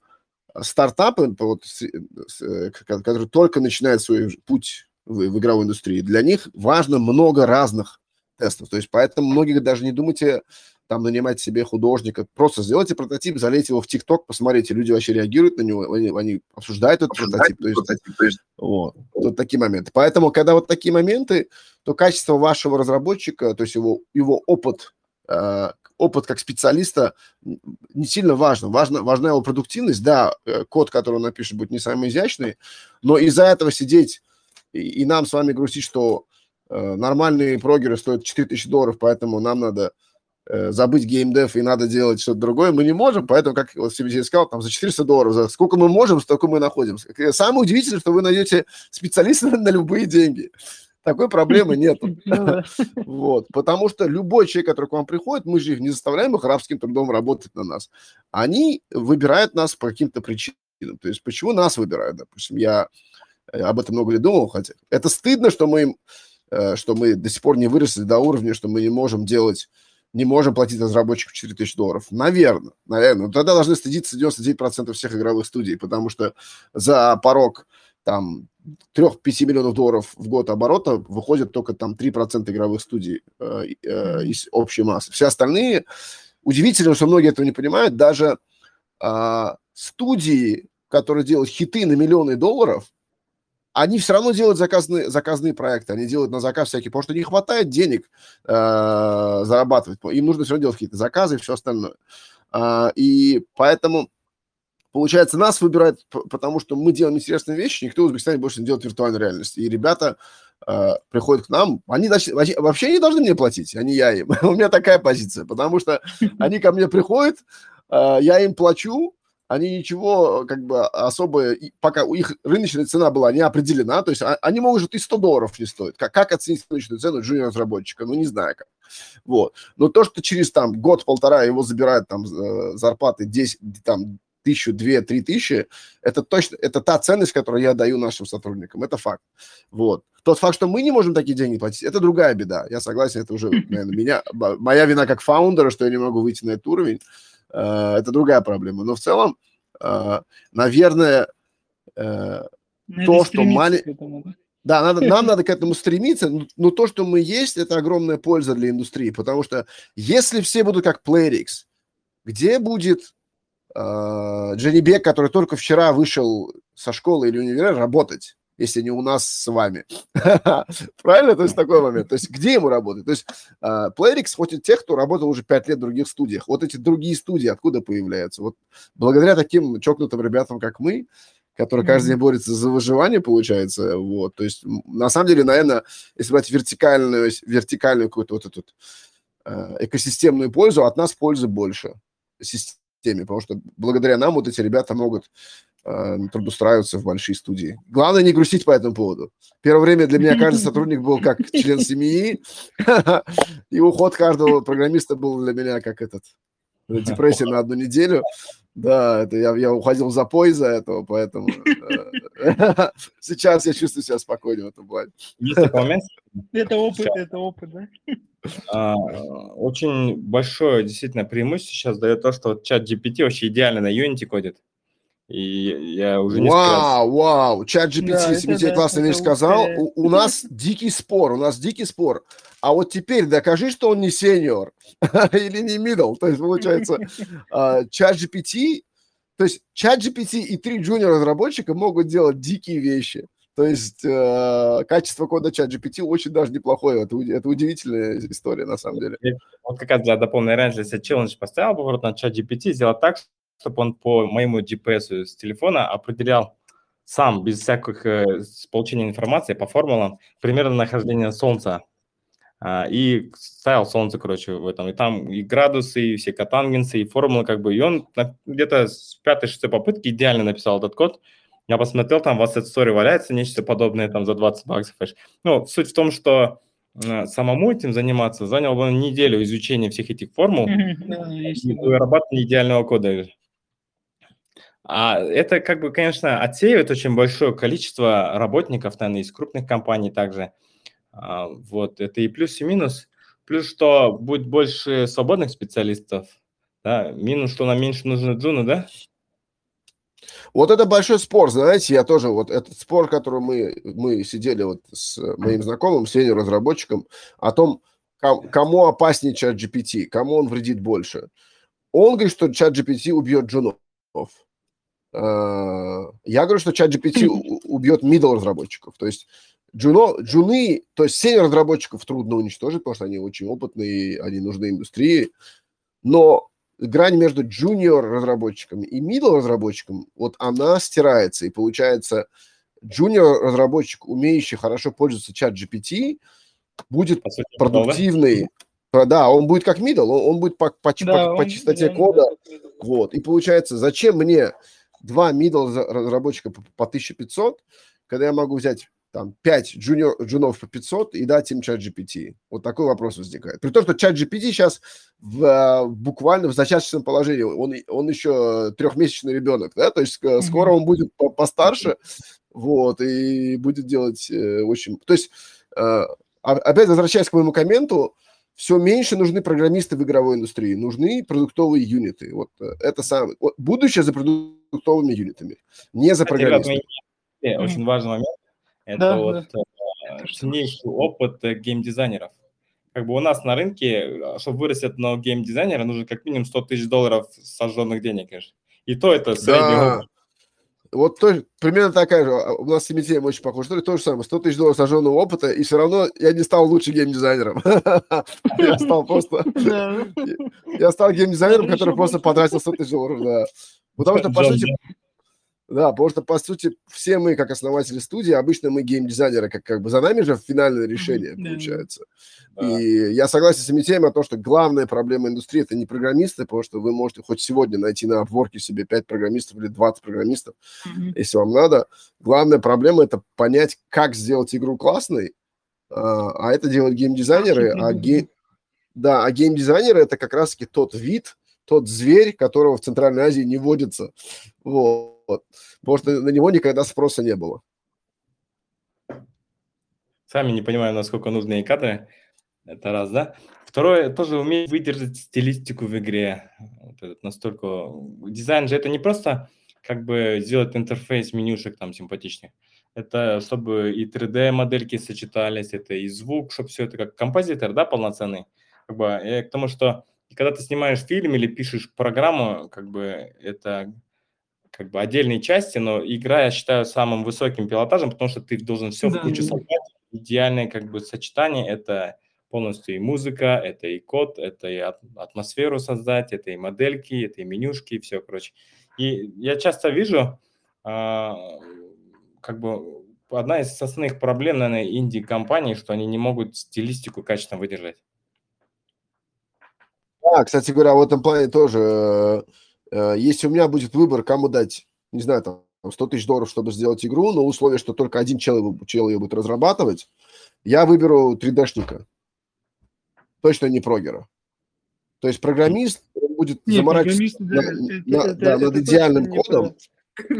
стартапы, вот, э, ко- которые только начинают свой путь в, в игровой индустрии, для них важно много разных тестов. То есть поэтому многие даже не думайте там нанимать себе художника. Просто сделайте прототип, залейте его в ТикТок, посмотрите, люди вообще реагируют на него, они, они обсуждают этот прототип. То есть, вот, вот такие моменты. Поэтому, когда вот такие моменты, то качество вашего разработчика, то есть его, его опыт, э, опыт как специалиста не сильно важно. важно. Важна его продуктивность. Да, э, код, который он напишет, будет не самый изящный, но из-за этого сидеть и, и нам с вами грустить, что э, нормальные прогеры стоят 4000 долларов, поэтому нам надо забыть геймдев и надо делать что-то другое, мы не можем, поэтому, как вот CBC сказал, там за 400 долларов, за сколько мы можем, столько мы находим. Самое удивительное, что вы найдете специалиста [laughs] на любые деньги. Такой проблемы нет. [laughs] Ну. [laughs] Вот, потому что любой человек, который к вам приходит, мы же их не заставляем их рабским трудом работать на нас. Они выбирают нас по каким-то причинам. То есть почему нас выбирают, допустим, я э, об этом много лет думал, хотя это стыдно, что мы, э, что мы до сих пор не выросли до уровня, что мы не можем делать, не можем платить разработчикам 4000 долларов. Наверное, наверное. Но тогда должны стыдиться 99% всех игровых студий, потому что за порог там 3-5 миллионов долларов в год оборота выходит только там 3% игровых студий э, э, из общей массы. Все остальные, удивительно, что многие этого не понимают, даже э, студии, которые делают хиты на миллионы долларов, они все равно делают заказные, заказные проекты, они делают на заказ всякие, потому что не хватает денег э, зарабатывать, им нужно все равно делать какие-то заказы и все остальное. Э, и поэтому Получается, нас выбирают, потому что мы делаем интересные вещи, никто в Узбекистане больше не делает виртуальную реальность. И ребята э, приходят к нам, они вообще, не должны мне платить, не я им. [laughs] У меня такая позиция, потому что они ко мне приходят, э, я им плачу, они ничего как бы особо, пока у их рыночная цена была не определена, то есть а, они могут и 100 долларов не стоить. Как, как оценить рыночную цену джуниор-разработчика? Ну, не знаю как. Вот. Но то, что через там год-полтора его забирают там зарплаты 10, там, тысячу, две, три тысячи, это точно, это та ценность, которую я даю нашим сотрудникам, это факт. Вот. Тот факт, что мы не можем такие деньги платить, это другая беда. Я согласен, это уже, наверное, меня, моя вина как фаундера, что я не могу выйти на этот уровень, это другая проблема. Но в целом, наверное, Надо то, что маленький... Да, надо, нам [laughs] надо к этому стремиться, но, но то, что мы есть, это огромная польза для индустрии, потому что если все будут как Playrix, где будет э, Дженни Бек, который только вчера вышел со школы или универа, работать? Если не у нас с вами. [laughs] Правильно? То есть такой момент. То есть где ему работать? То есть uh, Playrix хочет тех, кто работал уже пять лет в других студиях. Вот эти другие студии откуда появляются? Вот благодаря таким чокнутым ребятам, как мы, которые каждый день борются за выживание, получается. Вот. То есть на самом деле, наверное, если брать вертикальную, вертикальную какую-то вот эту uh, экосистемную пользу, от нас пользы больше системе, потому что благодаря нам вот эти ребята могут э, трудоустраиваться в большие студии. Главное не грустить по этому поводу. Первое время для меня каждый сотрудник был как член семьи, [laughs] и уход каждого программиста был для меня как этот депрессия на одну неделю. Да, это я, я уходил в запой из-за этого, поэтому э, [laughs] сейчас я чувствую себя спокойнее в этом плане. Это опыт, это опыт, да? А, очень большое действительно преимущество сейчас дает то, что чат GPT вообще идеально на Unity кодит. И я уже не Вау, вау, чат GPT, да, Симитей да, классная вещь сказал. У, у нас дикий спор, у нас дикий спор. А вот теперь докажи, что он не сеньор [laughs] или не middle. То есть, получается, [laughs] а, чат GPT, то есть чат GPT и три джуниор разработчика могут делать дикие вещи. То есть э, качество кода чат GPT очень даже неплохое. Это, это удивительная история, на самом деле. Вот как раз для дополнения раньше, если челлендж поставил поворот на чат GPT, сделать так, чтобы он по моему GPS с телефона определял сам, без всяких э, получения информации по формулам, примерно нахождение Солнца. А, и ставил Солнце, короче, в этом. И там и градусы, и все котангенсы, и формулы, как бы. И он где-то с пятой-шестой попытки идеально написал этот код – я посмотрел, там в Asset Story валяется нечто подобное там за 20 баксов. Ну, суть в том, что э, самому этим заниматься занял бы неделю изучения всех этих формул и вырабатывания идеального кода. А это, как бы, конечно, отсеивает очень большое количество работников, наверное, из крупных компаний также. А, вот, это и плюс, и минус. Плюс, что будет больше свободных специалистов, да, минус, что нам меньше нужно джуна, да? Вот это большой спор, знаете, я тоже, вот этот спор, который мы, мы сидели вот с моим знакомым, сеньор-разработчиком, о том, кому опаснее чат GPT, кому он вредит больше. Он говорит, что чат GPT убьет джунов. А, я говорю, что чат GPT [laughs] убьет middle разработчиков. То есть джуно, джуны, то есть сеньор разработчиков трудно уничтожить, потому что они очень опытные, они нужны индустрии. Но грань между junior разработчиками и middle разработчиком, вот она стирается, и получается junior разработчик, умеющий хорошо пользоваться чат GPT, будет сути, продуктивный. Да? да, он будет как middle, он, он будет по, по, да, по, он, по чистоте он, кода. Да. Вот. И получается, зачем мне два middle разработчика по, по 1500, когда я могу взять там 5 джуниор, джунов по 500 и дать им чат GPT? Вот такой вопрос возникает. При том, что чат GPT сейчас в, а, буквально в зачаточном положении, он, он еще трехмесячный ребенок, да, то есть mm-hmm. скоро он будет постарше, вот, и будет делать э, очень... То есть, э, опять возвращаясь к моему комменту, все меньше нужны программисты в игровой индустрии, нужны продуктовые юниты. Вот э, это самое... Вот, будущее за продуктовыми юнитами, не за программистами. Очень важный момент это да, вот да. Э, ценнейший опыт э, геймдизайнеров. Как бы у нас на рынке, чтобы вырасти одного геймдизайнера, нужно как минимум 100 тысяч долларов сожженных денег, конечно. И то это средний да. опыт. Вот то, примерно такая же, а, у нас с Семитеем очень похожа история, то же самое, 100 тысяч долларов сожженного опыта, и все равно я не стал лучшим геймдизайнером. [laughs] Я стал просто... [laughs] Я стал геймдизайнером, который просто потратил 100 тысяч долларов, да. Потому что, по сути, да, потому что, по сути, все мы, как основатели студии, обычно мы геймдизайнеры, как, как бы за нами же финальное решение mm-hmm. получается. И я согласен с этим о том, что главная проблема индустрии – это не программисты, потому что вы можете хоть сегодня найти на обворке себе 5 программистов или 20 программистов, mm-hmm. если вам надо. Главная проблема – это понять, как сделать игру классной, а, а это делают геймдизайнеры, а ге... да, а геймдизайнеры – это как раз-таки тот вид, тот зверь, которого в Центральной Азии не водится. Вот вот. Потому что на него никогда спроса не было. Сами не понимаем, насколько нужны кадры. Это раз, да? Второе, тоже уметь выдержать стилистику в игре. Вот этот настолько... Дизайн же это не просто как бы сделать интерфейс менюшек там симпатичный. это чтобы и 3D-модельки сочетались, это и звук, чтобы все это как композитор, да, полноценный. Как бы, э, к тому, что когда ты снимаешь фильм или пишешь программу, как бы это как бы отдельные части, но игра, я считаю, самым высоким пилотажем, потому что ты должен все Да, в кучу да. собрать. Идеальное как бы сочетание – это полностью и музыка, это и код, это и атмосферу создать, это и модельки, это и менюшки, все, короче. И я часто вижу, а, как бы одна из основных проблем, наверное, инди-компаний, что они не могут стилистику качественно выдержать. Да, кстати говоря, в этом плане тоже, э, если у меня будет выбор, кому дать, не знаю, там, 100 тысяч долларов, чтобы сделать игру, но условие, что только один чел, его- чел ее будет разрабатывать, я выберу 3D-шника. Точно не прогера. То есть программист будет заморачиваться программисты, на- да, это- на- это- да, это над идеальным кодом,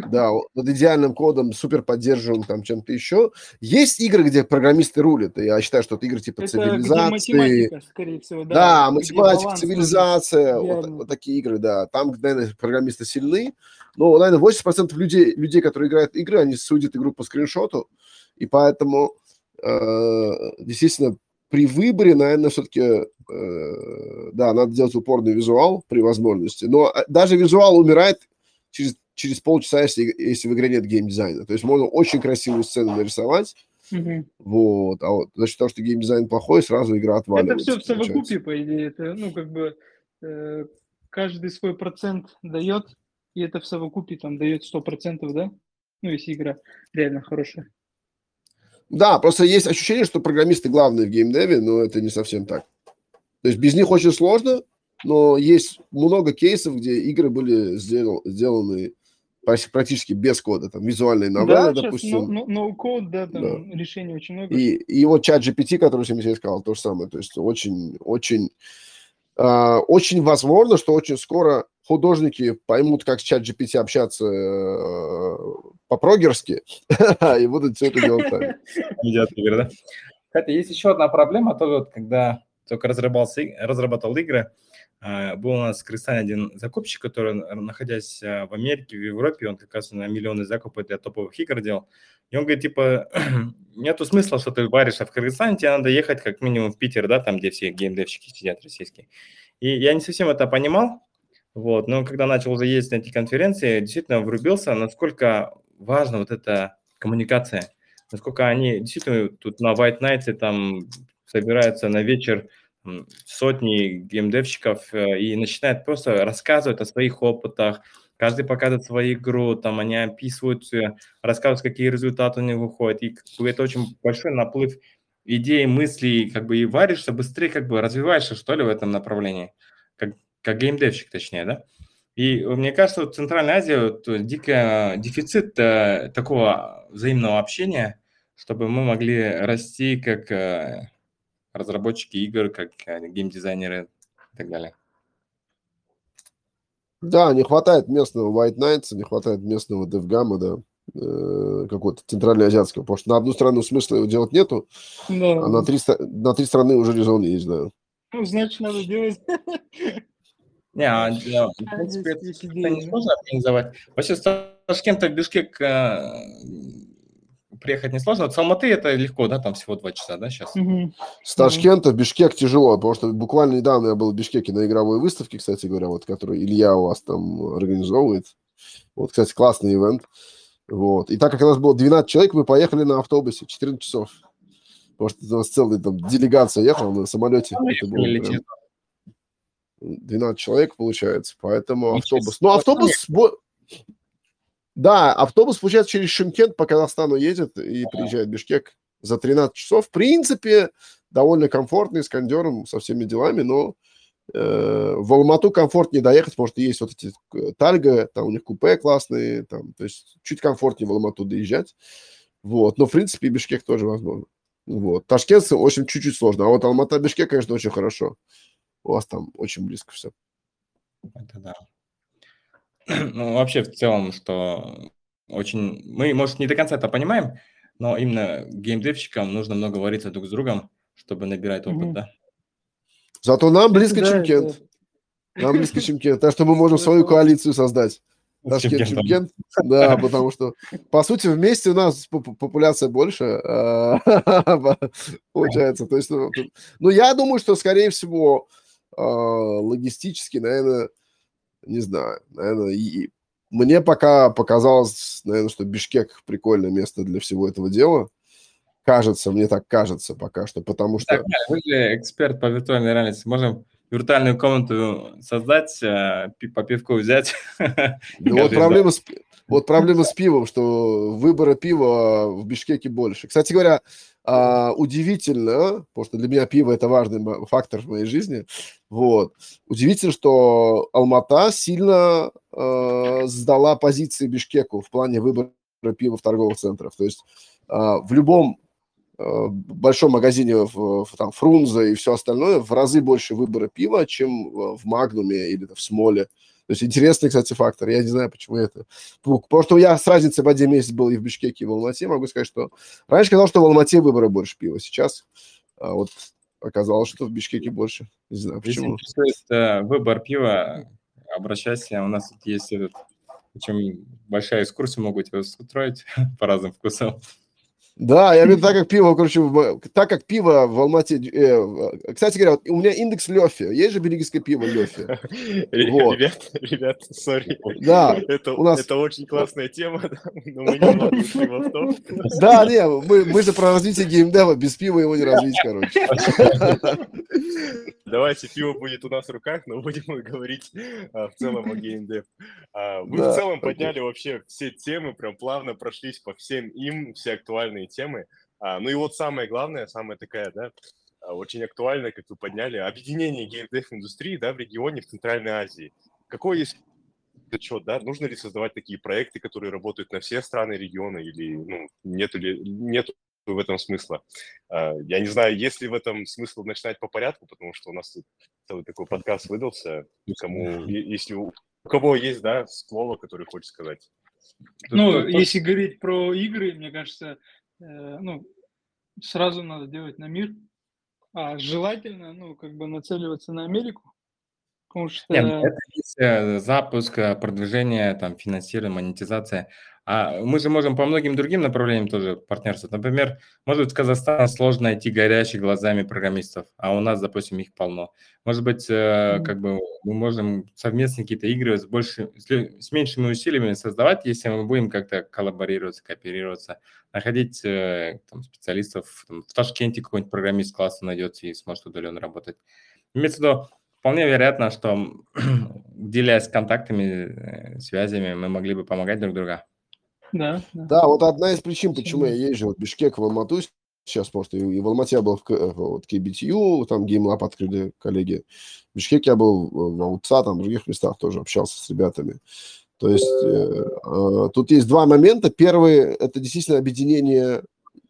да, над идеальным кодом, супер поддерживаем там чем-то еще. Есть игры, где программисты рулят, я считаю, что это игры типа Это цивилизации, математика, скорее всего, да. да, математика, баланс цивилизация, вот, вот такие игры, да. Там, наверное, программисты сильны. Но, наверное, 80% людей, людей, которые играют игры, они судят игру по скриншоту. И поэтому, э, действительно, при выборе, наверное, все-таки, э, да, надо делать упорный визуал при возможности. Но э, даже визуал умирает через, через полчаса, если, если в игре нет геймдизайна. То есть можно очень красивую сцену нарисовать, Мгм. вот, а вот за счет того, что геймдизайн плохой, сразу игра Это отваливается. все в совокупе, по идее. Это, ну, как бы э, каждый свой процент дает, и это в совокупе там дает 100%, да? Ну, если игра реально хорошая. Да, просто есть ощущение, что программисты главные в геймдеве, но это не совсем так. То есть без них очень сложно, но есть много кейсов, где игры были сделал- сделаны практически без кода. Там визуальные новеллы, да, допустим. сейчас ноу-код, да, там решений очень много. И, и вот чат GPT, который я сказал, то же самое. То есть очень, очень, а, очень возможно, что очень скоро художники поймут, как с чат GPT общаться э, по-прогерски, [laughs] и будут все это делать [laughs] да? Кстати, есть еще одна проблема, тоже вот когда только разрабатывал, игры, был у нас в Кыргызстане один закупщик, который, находясь а, в Америке, в Европе, он как раз на миллионы закупы для топовых игр делал. И он говорит, типа, [clears throat] нету смысла, что ты варишь, а в Кыргызстане тебе надо ехать как минимум в Питер, да, там, где все геймдевщики сидят российские. И я не совсем это понимал, вот, но когда начал уже ездить на эти конференции, действительно врубился, насколько важна вот эта коммуникация, насколько они действительно тут на White Night там собираются на вечер сотни геймдевщиков э, и начинают просто рассказывать о своих опытах, каждый показывает свою игру, там они описывают, э, рассказывают, какие результаты у них выходят, и это очень большой наплыв идей, мыслей, как бы и варишься быстрее, как бы развиваешься, что ли, в этом направлении, как, как геймдевщик, точнее, да? И э, мне кажется, вот Центральная Азия, вот, дико дефицит э, такого взаимного общения, чтобы мы могли расти как разработчики игр, как э, геймдизайнеры и так далее. Да, не хватает местного White Nights, не хватает местного DevGam, да, э, какого-то центральноазиатского, потому что на одну страну смысла его делать нету, Да. а на три, на три страны уже резон есть, да. Ну, значит, надо делать. Не, а, да, в принципе, это не сложно организовать. Вообще с Ташкента в Бишкек э, приехать несложно. От Алматы это легко, да, там всего два часа, да, сейчас? С Ташкента в Бишкек тяжело, потому что буквально недавно я был в Бишкеке на игровой выставке, кстати говоря, вот, которую Илья у вас там организовывает. Вот, кстати, классный ивент. Вот. И так как у нас было 12 человек, мы поехали на автобусе 14 часов. Потому что у нас целая там делегация ехала на самолете. Это было прям через- 12 человек получается, поэтому автобус. Ну, автобус... бо- Да, автобус, получается, через Шимкент по Казахстану едет и приезжает в Бишкек за 13 часов. В принципе, довольно комфортный, с кондером, со всеми делами, но э, в Алмату комфортнее доехать, потому что есть вот эти э, тальга, там у них купе классные, там, то есть чуть комфортнее в Алмату доезжать. Вот, но, в принципе, Бишкек тоже возможно. Вот. Ташкент, в общем, чуть-чуть сложно. А вот Алмата, Бишкек, конечно, очень хорошо. У вас там очень близко все. Это да. [clears throat] Ну, вообще, в целом, что очень... Мы, может, не до конца это понимаем, но именно геймдевщикам нужно много вариться друг с другом, чтобы набирать опыт, Мгм. да? Зато нам близко Да, Чимкент. да. Нам близко Чимкент. Так что мы можем свою коалицию создать. Ташкент, Шымкент. Да, [laughs] потому что, по сути, вместе у нас поп- популяция больше а, [laughs] получается. То есть, ну, ну, я думаю, что, скорее всего, а, логистически, наверное, не знаю, наверное, и- мне пока показалось, наверное, что Бишкек прикольное место для всего этого дела. Кажется, мне так кажется пока что, потому что... Так, вы же эксперт по виртуальной реальности. Можем виртуальную комнату создать, э, по пивку взять. [laughs] Ну, вот проблема, с, вот проблема с пивом, что выбора пива в Бишкеке больше. Кстати говоря, а, удивительно, потому что для меня пиво это важный фактор в моей жизни. Вот. Удивительно, что Алмата сильно а, сдала позиции Бишкеку в плане выбора пива в торговых центрах. То есть а, в любом а, большом магазине в, в там Фрунзе и все остальное в разы больше выбора пива, чем в Магнуме или в Смоле. То есть интересный, кстати, фактор. Я не знаю, почему это. Потому что я с разницей в один месяц был и в Бишкеке, и в Алмате. Могу сказать, что раньше сказал, что в Алмате выбора больше пива. Сейчас а вот оказалось, что в Бишкеке больше. Не знаю, Если почему. интересует э, выбор пива, обращайся. У нас тут есть этот, причем большая экскурсия, могу тебе устроить [laughs] по разным вкусам. Да, я виду, так как пиво, короче, в- так как пиво в Алмате... э, кстати говоря, вот у меня индекс Лёфи. Есть же бельгийское пиво Лёфи. Вот. Ребят, ребят, сори. Да, Это, у нас- это очень классная тема, но мы не можем. Да, не, мы, мы же про развитие геймдева, без пива его не развить, короче. Давайте, пиво будет у нас в руках, но будем говорить а, в целом о геймдев. А, Вы Да, в целом подняли вообще все темы, прям плавно прошлись по всем им, все актуальные темы. А, Ну и вот самое главное, самая такая, да, а, очень актуальная, как вы подняли, объединение геймдев индустрии, да, в регионе в Центральной Азии. Какой есть отчет, да, нужно ли создавать такие проекты, которые работают на все страны региона, или ну, нет ли нет в этом смысла? А, Я не знаю, есть ли в этом смысл начинать по порядку, потому что у нас тут целый такой подкаст выдался. Кому, если у кого есть, да, слово, которое хочет сказать. Ну, Тут- тут- если говорить про игры, мне кажется, э, ну, сразу надо делать на мир, а желательно, ну, как бы нацеливаться на Америку, потому что... Нет, ну, это есть э, запуск, э, продвижение, там, финансирование, монетизация. А мы же можем по многим другим направлениям тоже партнерствовать. Например, может быть, в Казахстане сложно найти горящих глазами программистов, а у нас, допустим, их полно. Может быть, э, как бы мы можем совместно какие-то игры с, больше, с, меньшими усилиями создавать, если мы будем как-то коллаборироваться, кооперироваться, находить э, там, специалистов. Там, в Ташкенте какой-нибудь программист классно найдется и сможет удаленно работать. Имеется в виду, Вполне вероятно, что [clears throat] делясь контактами, э, связями, мы могли бы помогать друг другу. Да, да. Да, вот одна из причин, почему я езжу в Бишкек, в Алмату сейчас, что и в Алмате я был в, э, вот, KBTU, там GameLab открыли коллеги. В Бишкеке я был в АУЦА, там в других местах тоже общался с ребятами. То есть э, э, тут есть два момента. Первый – это действительно объединение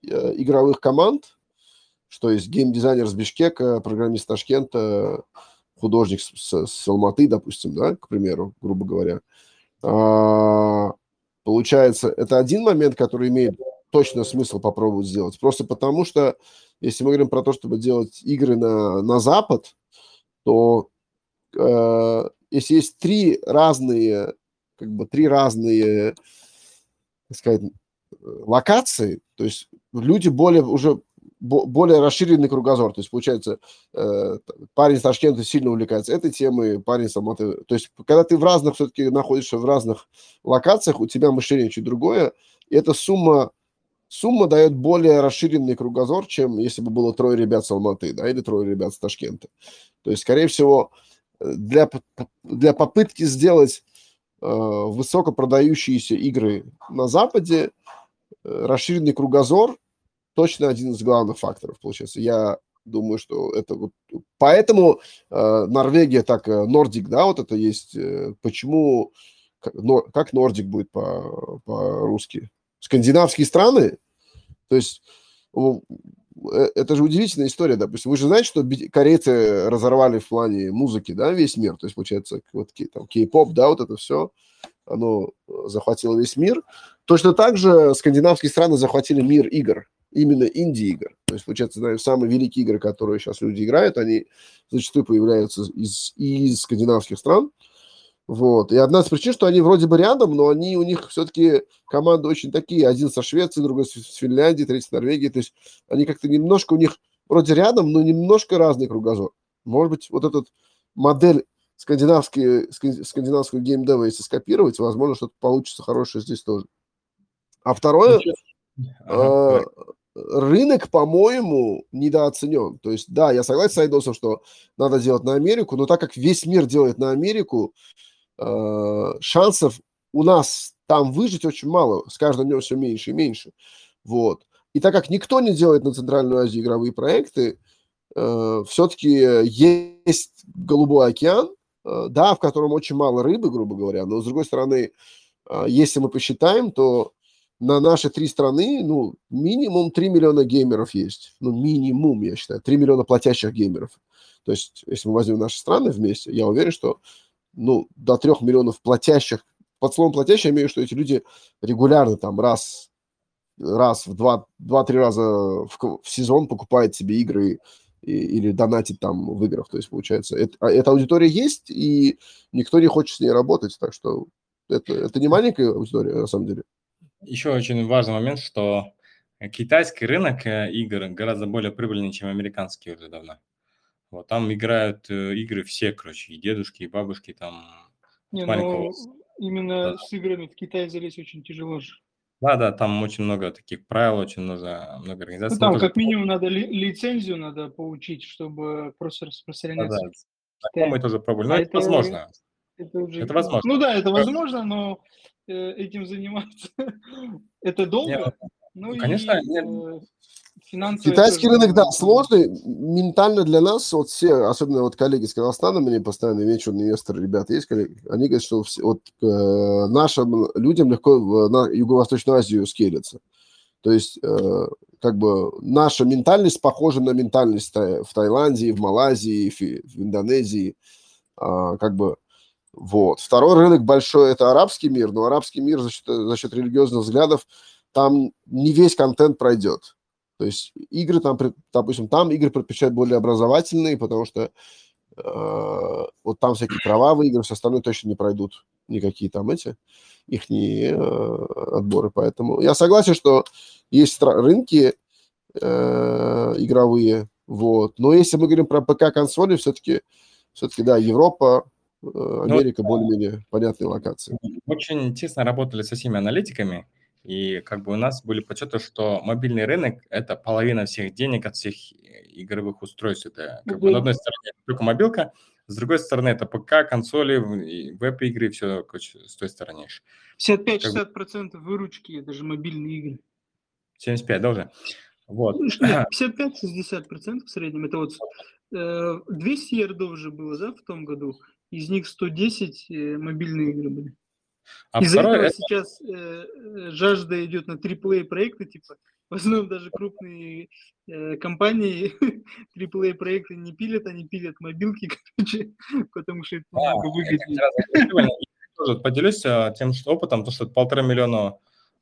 э, игровых команд, что есть геймдизайнер с Бишкека, программист Ташкента, художник с, с- с Алматы, допустим, да, к примеру, грубо говоря. А, Получается, это один момент, который имеет точно смысл попробовать сделать. Просто потому что, если мы говорим про то, чтобы делать игры на, на Запад, то э, если есть три разные, как бы три разные, так сказать, э, локации, то есть люди более уже более расширенный кругозор. То есть, получается, э, парень с Ташкента сильно увлекается этой темой, парень с Алматы. То есть, когда ты в разных все-таки находишься в разных локациях, у тебя мышление чуть другое, и эта сумма, сумма дает более расширенный кругозор, чем если бы было трое ребят с Алматы, да, или трое ребят с Ташкента. То есть, скорее всего, э, для, для попытки сделать э, высокопродающиеся игры на Западе, э, расширенный кругозор точно один из главных факторов, получается. Я думаю, что это вот... Поэтому э, Норвегия так... э, Нордик, да, вот это есть. э, почему... Как, как Нордик будет по- по-русски? Скандинавские страны? То есть э, это же удивительная история, допустим. Вы же знаете, что корейцы разорвали в плане музыки, да, весь мир. То есть, получается, вот там кей-поп, да, вот это все, оно э, захватило весь мир. Точно так же скандинавские страны захватили мир игр, именно инди-игр. То есть, получается, знаешь, самые великие игры, которые сейчас люди играют, они зачастую появляются из, из скандинавских стран. Вот. И одна из причин, что они вроде бы рядом, но они у них все-таки команды очень такие. Один со Швеции, другой с Финляндии, третий с Норвегии. То есть они как-то немножко у них вроде рядом, но немножко разный кругозор. Может быть, вот этот модель скандинавский, скандинавскую геймдева, если скопировать, возможно, что-то получится хорошее здесь тоже. А второе, ага, рынок, по-моему, недооценен. То есть, да, я согласен с Айдосом, что надо делать на Америку, но так как весь мир делает на Америку, э, шансов у нас там выжить очень мало, с каждым днем все меньше и меньше. Вот. И так как никто не делает на Центральную Азию игровые проекты, э, все-таки есть Голубой океан, э, да, в котором очень мало рыбы, грубо говоря, но с другой стороны, э, если мы посчитаем, то на наши три страны, ну, минимум 3 миллиона геймеров есть. Ну, минимум, я считаю, 3 миллиона платящих геймеров. То есть, если мы возьмем наши страны вместе, я уверен, что, ну, до 3 миллионов платящих, под словом платящих я имею что эти люди регулярно там раз, раз в два, два-три раза в, в сезон покупают себе игры и, или донатит там в играх. То есть, получается, это, а эта аудитория есть, и никто не хочет с ней работать. Так что это, это не маленькая аудитория, на самом деле. Еще очень важный момент, что китайский рынок э, игр гораздо более прибыльный, чем американский уже давно. Вот там играют э, игры все, короче, и дедушки, и бабушки, там Не, ну, именно да. с играми в Китай залезть очень тяжело же. Да, да, там очень много таких правил, очень много, много организаций. Ну, там как минимум надо ли, лицензию надо получить, чтобы просто распространяться. Да, да. Мы тоже пробовали, но а это, это возможно. Это, уже... это возможно. Ну да, это возможно, но этим заниматься. [laughs] Это долго. Нет, ну, ну конечно, и, нет. Э, Китайский рынок, да, сложный. Ментально для нас, вот все, особенно вот коллеги с Казахстана, мне постоянно венчурные инвесторы, ребята есть, коллеги, они говорят, что все, вот э, нашим людям легко в, на Юго-Восточную Азию скелиться. То есть, э, как бы, наша ментальность похожа на ментальность в Таиланде, в Малайзии, в, в Индонезии. Э, как бы, вот. Второй рынок большой – это арабский мир, но арабский мир за счет, за счет религиозных взглядов, там не весь контент пройдет. То есть игры там, допустим, там игры предпочитают более образовательные, потому что э, вот там всякие кровавые игры, все остальное точно не пройдут никакие там эти их э, отборы. Поэтому я согласен, что есть рынки э, игровые, вот. Но если мы говорим про ПК-консоли, все-таки, все-таки, да, Европа, Америка ну, более-менее понятные локации. Очень тесно работали со всеми аналитиками, и как бы у нас были подсчеты, что мобильный рынок – это половина всех денег от всех игровых устройств. Это как бы на одной стороне только мобилка, с другой стороны это ПК, консоли, веб-игры, все короче, с той стороны. 55-60% как... выручки – это же мобильные игры. 75, да уже? Вот. 55-60% в среднем. Это вот 200 э, ярдов же было, да, в том году из них 110 э, мобильные игры были. А Из-за этого это... сейчас э, э жажда идет на AAA проекты, типа, в основном даже крупные э, компании [laughs] AAA проекты не пилят, они пилят мобилки, [laughs] короче, потому что это а, выгоднее. Поделюсь а, тем что опытом, то, что полтора миллиона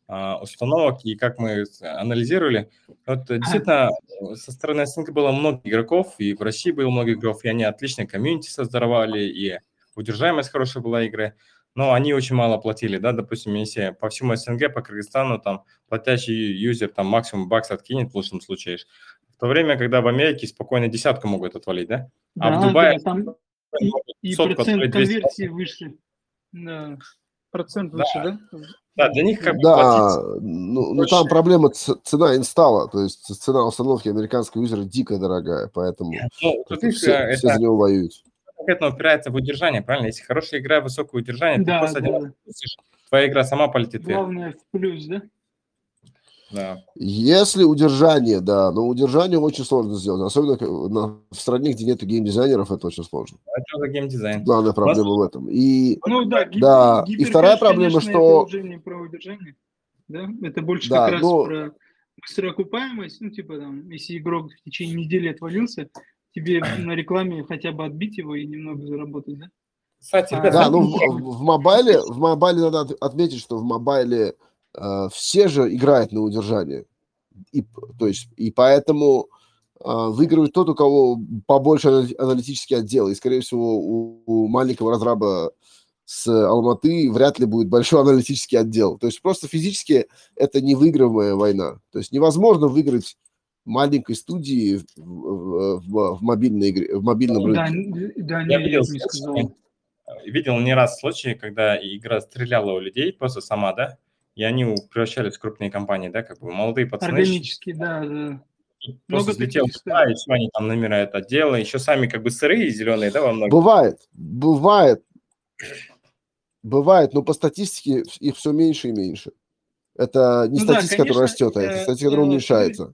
установок и как мы анализировали. Вот э, действительно со стороны СНГ было много игроков, и в России было много игроков, и они отлично комьюнити создавали, и удержаемость хорошая была игры, но они очень мало платили, да, допустим, если по всему СНГ, по Кыргызстану, там, платящий юзер, там, максимум бакс откинет в лучшем случае, в то время, когда в Америке спокойно десятку могут отвалить, да? А да, в Дубае... Да, там и, и процент конверсии выше. Да. Процент выше, да? да? Да, для них как бы Да, ну, ну там проблема цена инсталла, то есть цена установки американского юзера дико дорогая, поэтому ну, все, это, все за него воюют. Это упирается в удержание, правильно? Если хорошая игра, высокое удержание, да, ты просто да. один твоя игра сама полетит. Главное в плюс, да? Да. Если удержание, да, но удержание очень сложно сделать, особенно на, в стране, где нет геймдизайнеров, это очень сложно. Это за геймдизайн. Главная проблема Вас... в этом. И, ну да, гипер, да. Гипер, и вторая проблема, конечно, что... Это уже не про удержание, да? Это больше да, как но... раз про быстрокупаемость, ну типа там, если игрок в течение недели отвалился, тебе на рекламе хотя бы отбить его и немного заработать, да? Кстати, ребята, да, ну в, в мобайле, в мобайле надо отметить, что в мобайле все же играют на удержание. И, то есть, и поэтому э, выигрывает тот, у кого побольше аналитический отдел. И, скорее всего, у, у маленького разраба с Алматы вряд ли будет большой [laughs] аналитический отдел. То есть просто физически это невыигрываемая война. То есть невозможно выиграть маленькой студии в, в, в, в мобильной игре, в мобильном Ну, Да, рынке. н- да, Я не, видел не сказал. э, видел не раз случаи, когда игра стреляла у людей просто сама, да, и они превращались в крупные компании, да, как бы молодые пацаны Органически, да, да. просто Много взлетел таких туда, и все, они там набирают отделы, еще сами как бы сырые зеленые, да, во многих. Бывает, бывает, бывает, но по статистике их все меньше и меньше. Это не Ну да, статистика, которая конечно, растет, а это статистика, которая э, уменьшается.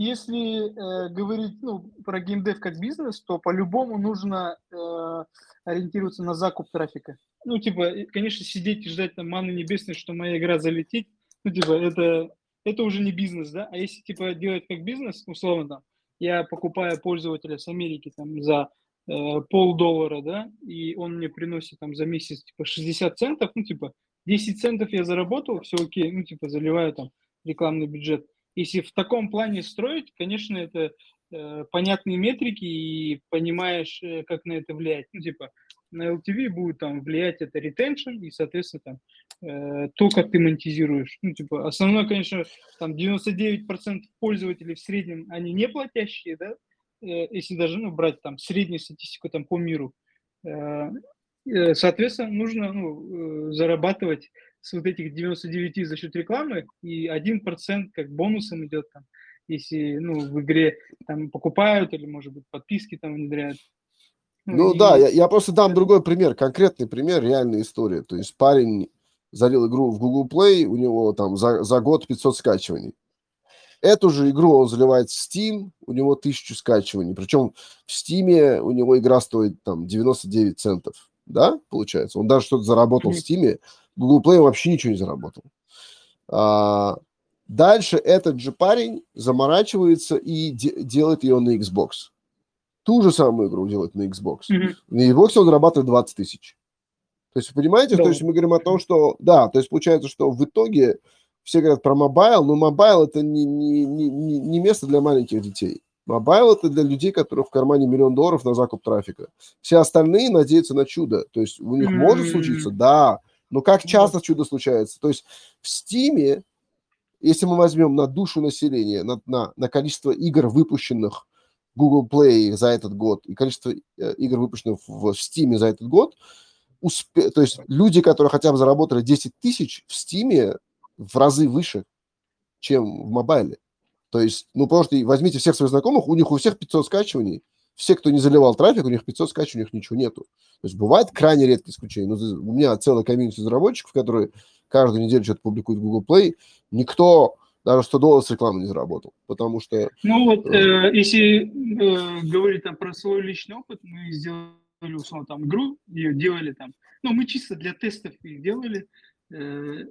Если э, говорить ну, про геймдев как бизнес, то по-любому нужно э, ориентироваться на закуп трафика. Ну, типа, конечно, сидеть и ждать там маны небесной, что моя игра залетит, ну, типа, это, это уже не бизнес, да? А если, типа, делать как бизнес, условно, там, я покупаю пользователя с Америки там за э, полдоллара, да, и он мне приносит там за месяц, типа, 60 центов, ну, типа, 10 центов я заработал, все окей, ну, типа, заливаю там рекламный бюджет. Если в таком плане строить, конечно, это э, понятные метрики и понимаешь, э, как на это влиять. Ну, типа, на LTV будет там влиять это retention и, соответственно, там, э, то, как ты монетизируешь. Ну, типа, основное, конечно, там 99% пользователей в среднем, они не платящие, да, э, если даже, ну, брать там среднюю статистику там по миру. Э, э, соответственно, нужно, ну, э, зарабатывать с вот этих 99 за счет рекламы, и 1% как бонусом идет там, если ну, в игре там покупают или, может быть, подписки там внедряют. Ну и- да, я, я просто дам другой пример, конкретный пример, реальная история. То есть парень залил игру в Google Play, у него там за, за год 500 скачиваний. Эту же игру он заливает в Steam, у него 1000 скачиваний. Причем в Steam у него игра стоит там 99 центов. Да, получается? Он даже что-то заработал в. Steam, Google Play вообще ничего не заработал. А, дальше этот же парень заморачивается и де- делает ее на Xbox. Ту же самую игру делает на Xbox. Мгм. На Xbox он зарабатывает 20 тысяч. То есть, вы понимаете, Да. то есть мы говорим о том, что, да, то есть получается, что в итоге все говорят про mobile, но mobile это не, не, не, не место для маленьких детей. Mobile это для людей, которых в кармане миллион долларов на закуп трафика. Все остальные надеются на чудо. То есть у них может М. случиться, да, но как Да. часто чудо случается? То есть в Стиме, если мы возьмем на душу населения, на, на, на количество игр, выпущенных Google Play за этот год, и количество э, игр, выпущенных в Steam за этот год, успе- то есть люди, которые хотя бы заработали 10 тысяч, в Steam в разы выше, чем в мобайле. То есть, ну, что возьмите всех своих знакомых, у них у всех 500 скачиваний, все, кто не заливал трафик, у них 500 скачиваний, у них ничего нету. То есть бывает крайне редкие исключения. Но за- у меня целая комьюнити разработчиков, которые каждую неделю что-то публикуют в Google Play. Никто даже 100 долларов с рекламы не заработал, потому что Ну вот, э, если э, говорить там про свой личный опыт, мы сделали, условно, там игру, ее делали там, ну, мы чисто для тестов их делали, Э,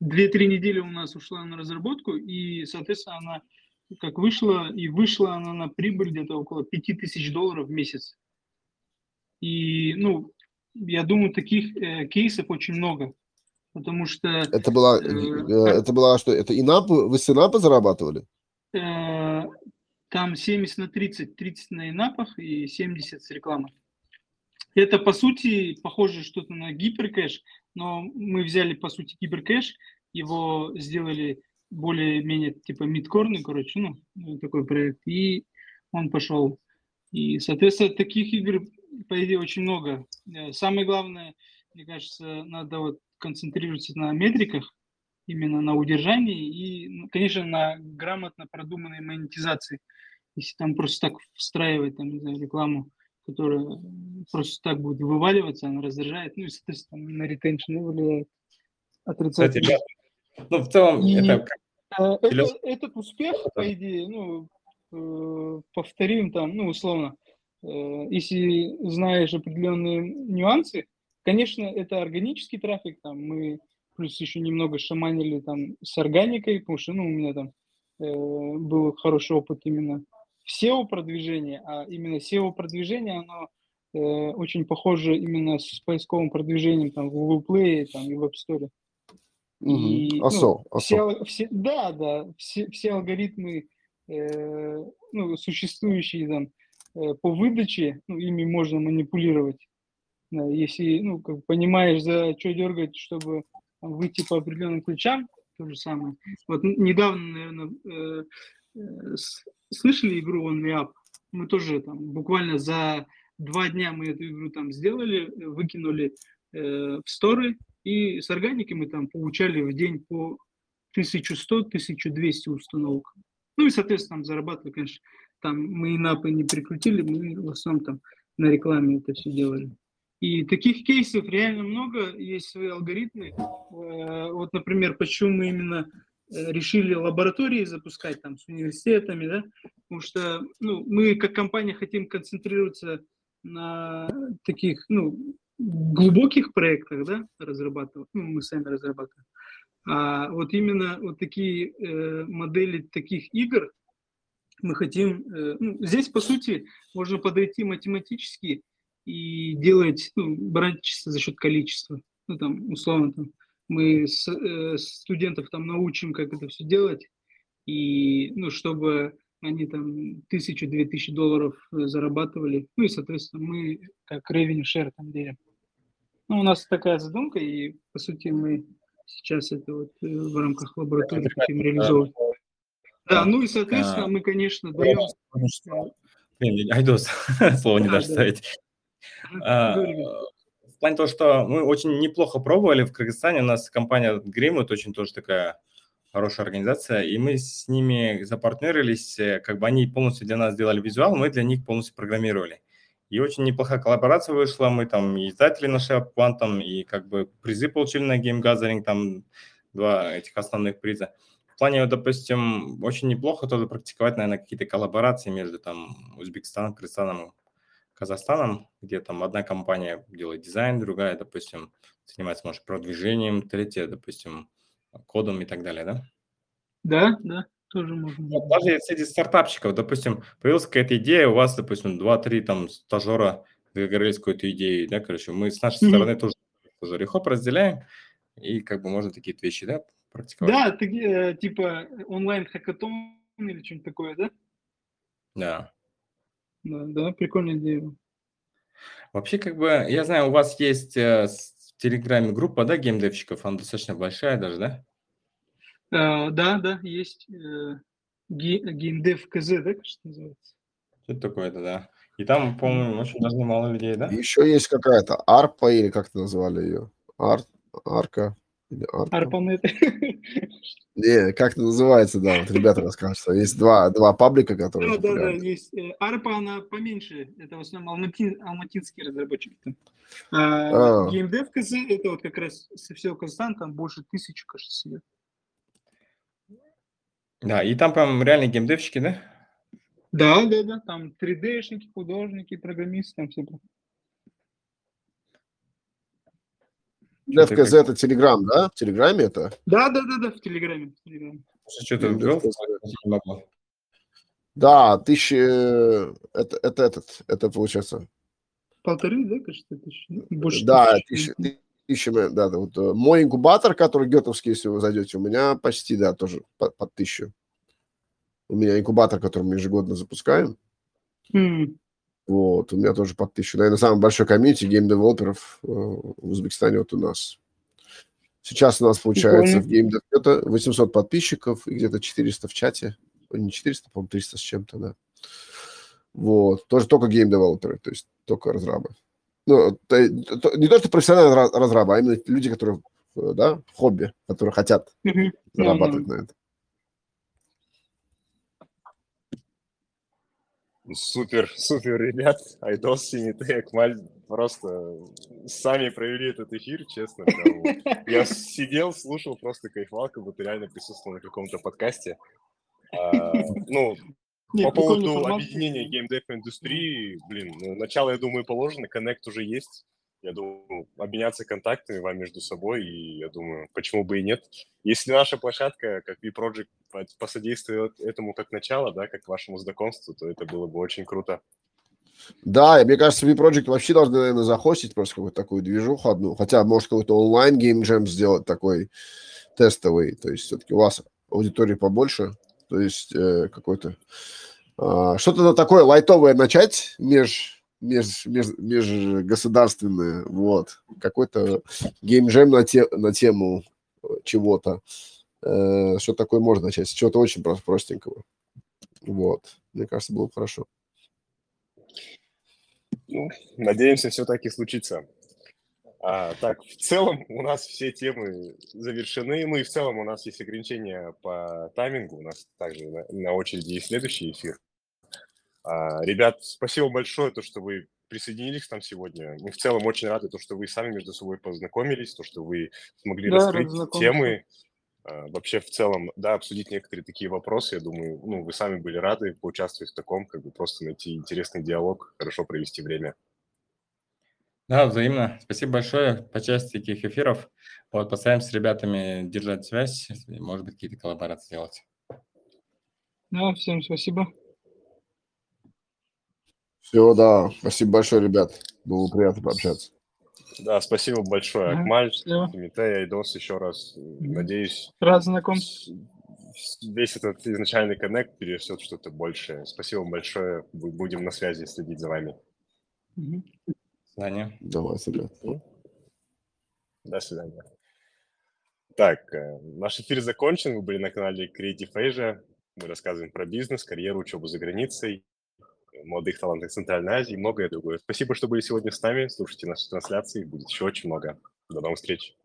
две-три недели у нас ушла на разработку, и, соответственно, она как вышла, и вышла она на прибыль где-то около 5000 долларов в месяц. И, ну, я думаю, таких э, кейсов очень много, потому что это была, Э, э, это была что, это инапы, вы с инапа зарабатывали? Э, там 70 на 30, 30 на инапах и 70 с рекламой. Это, по сути, похоже что-то на гиперкэш, но мы взяли, по сути, гиперкэш, его сделали более-менее типа мидкорный, короче, ну, такой проект, и он пошел. И, соответственно, таких игр, по идее, очень много. Э, Самое главное, мне кажется, надо вот концентрироваться на метриках, именно на удержании и, ну, конечно, на грамотно продуманной монетизации. Если там просто так встраивать там, не знаю, рекламу, которая просто так будет вываливаться, она раздражает, ну и, соответственно, на ретеншн влияет Кстати, отрицательно. ребят, ну, в целом, И- это как- А, это- Философ- этот успех, по идее, ну, э, повторим там, ну, условно, э, если знаешь определенные нюансы, конечно, это органический трафик, там, мы плюс еще немного шаманили там с органикой, потому что, ну, у меня там э, был хороший опыт именно в SEO-продвижении, а именно SEO-продвижение, оно э, очень похоже именно с поисковым продвижением там в Google Play там, и в App Store. И, ну, Осо, все, осо. ал- все- да, да, все, все алгоритмы, э, ну, существующие там э, по выдаче, ну, ими можно манипулировать. Да, если, ну, как понимаешь, за что дергать, чтобы там, выйти по определенным ключам, то же самое. Вот недавно, наверное, э, э, слышали игру On Me Up? Мы тоже там буквально за два дня мы эту игру там сделали, выкинули э, в сторы, и с органики мы там получали в день по 1100-1200 установок. Ну и, соответственно, там зарабатывали, конечно, там мы и напы не прикрутили, мы в основном там на рекламе это все делали. И таких кейсов реально много, есть свои алгоритмы. Э, Вот, например, почему мы именно э, решили лаборатории запускать там с университетами, да, потому что ну, мы как компания хотим концентрироваться на таких, ну, глубоких проектах, да, разрабатывать, ну, мы сами разрабатываем. А вот именно вот такие э, модели таких игр мы хотим, э, ну, здесь, по сути, можно подойти математически и делать, ну, брать чисто за счет количества. Ну, там, условно, там, мы с, э, студентов там научим, как это все делать, и, ну, чтобы они там тысячу, две тысячи долларов э, зарабатывали, ну, и, соответственно, мы как revenue share там делим. Ну, у нас такая задумка, и, по сути, мы сейчас это вот э, в рамках лаборатории хотим реализовывать. Да, ну и, соответственно, мы, конечно, даем... Блин, [laughs] Айдос, [laughs] слово не Да, дашь да. ставить. А. В плане того, что мы очень неплохо пробовали в Кыргызстане, у нас компания Гримут очень тоже такая хорошая организация, и мы с ними запартнерились, э, как бы они полностью для нас сделали визуал, мы для них полностью программировали. И очень неплохая коллаборация вышла, мы там и издатели нашли Quantum, и как бы призы получили на Game Gathering, там два этих основных приза. В плане, вот, допустим, очень неплохо тоже практиковать, наверное, какие-то коллаборации между там Узбекистаном, Кыргызстаном, Казахстаном, где там одна компания делает дизайн, другая, допустим, занимается, может, продвижением, третья, допустим, кодом и так далее, да? Да, да, тоже можно. Вот даже среди стартапщиков, допустим, появилась какая-то идея, у вас, допустим, 2-3 там стажера договорились какой-то идеей, да, короче, мы с нашей Мгм. стороны тоже, тоже рехоп разделяем, и как бы можно такие вещи, да, практиковать. Да, ты, э, типа онлайн-хакатон или что-нибудь такое, да? Да. Да, да, прикольная идея. Вообще, как бы, я знаю, у вас есть э, в Телеграме группа, да, геймдевщиков, она достаточно большая даже, да? А, да, да, есть э, ге- геймдев КЗ, да, кажется, называется? Что это такое-то, да? И там, по-моему, очень даже мало людей, да? Еще есть какая-то арпа, или как это назвали ее? Ар, арка. Или арпа. Арпанет. [laughs] Не, как это называется, да, вот ребята расскажут, что есть два, два паблика, которые Да, да, да, есть. Э, Арпа, она поменьше. Это в основном алматин- алматинские разработчики. там. А А. геймдев КЗ, это вот как раз со всего Казахстана, там больше тысячи, кажется, сидят. Да, и там прям реальные геймдевщики, да? Да, да, да, там 3D-шники, художники, программисты, там все. DevKZ это Телеграм, да? В Телеграме это? Да, да, да, да, в Телеграме. в Телеграме. Что-то ввел. Да, тысячи... Это, это этот, это получается... Полторы, да, кажется, тысячи? ну, Больше Да, тысячи. тысячи, тысячи, да, да, вот э, мой инкубатор, который гетовский, если вы зайдете, у меня почти, да, тоже под, под тысячу. У меня инкубатор, который мы ежегодно запускаем. М, Вот, у меня тоже под тысячу. Наверное, самый большой комьюнити game developer ов э, в Узбекистане вот у нас. Сейчас у нас получается в game это 800 подписчиков и где-то 400 в чате. Не 400, по-моему, 300 с чем-то, да. Вот, тоже только game developer ы, то есть только разрабы. Ну, то- то- не то, что профессиональные раз- разрабы, а именно люди, которые, э, да, хобби, которые хотят зарабатывать на это. Супер, супер, ребят. Айдос, Сините, Акмаль просто сами провели этот эфир, честно. Я сидел, слушал, просто кайфовал, как будто реально присутствовал на каком-то подкасте. А, Ну, по поводу формат. объединения геймдев-индустрии, блин, ну, начало, я думаю, положено, коннект уже есть. Я думаю, обменяться контактами вам между собой, и я думаю, почему бы и нет. Если наша площадка, как V-Project, по- посодействует этому как начало, да, как вашему знакомству, то это было бы очень круто. Да, и мне кажется, V-Project вообще должны, наверное, захостить просто какую-то такую движуху одну. Хотя, может, какой-то онлайн геймджем сделать такой тестовый. То есть все-таки у вас аудитории побольше. То есть э, какой-то... а, что-то такое лайтовое начать меж меж, меж, межгосударственное, вот, какой-то геймджем на, те, на тему э, чего-то, э, что такое можно начать, с чего-то очень про- простенького, вот, мне кажется, было бы хорошо. Ну, надеемся, все таки случится. А, так, в целом у нас все темы завершены. Ну и в целом у нас есть ограничения по таймингу. У нас также на, на очереди есть следующий эфир. А, ребят, спасибо большое, то, что вы присоединились к нам сегодня. Мы в целом очень рады, то, что вы сами между собой познакомились, то, что вы смогли Да, раскрыть темы. А, Вообще, в целом, да, обсудить некоторые такие вопросы. Я думаю, ну, вы сами были рады поучаствовать в таком, как бы просто найти интересный диалог, хорошо провести время. Да, взаимно. Спасибо большое по части таких эфиров. Вот, постараемся с ребятами держать связь, может быть, какие-то коллаборации делать. Да, всем спасибо. Все, да, спасибо большое, ребят, было приятно пообщаться. Да, спасибо большое, Ага, Акмаль. Тимитей, Айдос, еще раз. Надеюсь, Рад знакомству. с- весь этот изначальный коннект перерастет что-то большее. Спасибо вам большое. Бу- Будем на связи следить за вами. До свидания. Давайте, ребят. До свидания. Так, э, наш эфир закончен. Вы были на канале Creative Asia. Мы рассказываем про бизнес, карьеру, учебу за границей, молодых талантов Центральной Азии и многое другое. Спасибо, что были сегодня с нами. Слушайте наши трансляции. Будет еще очень много. До новых встреч.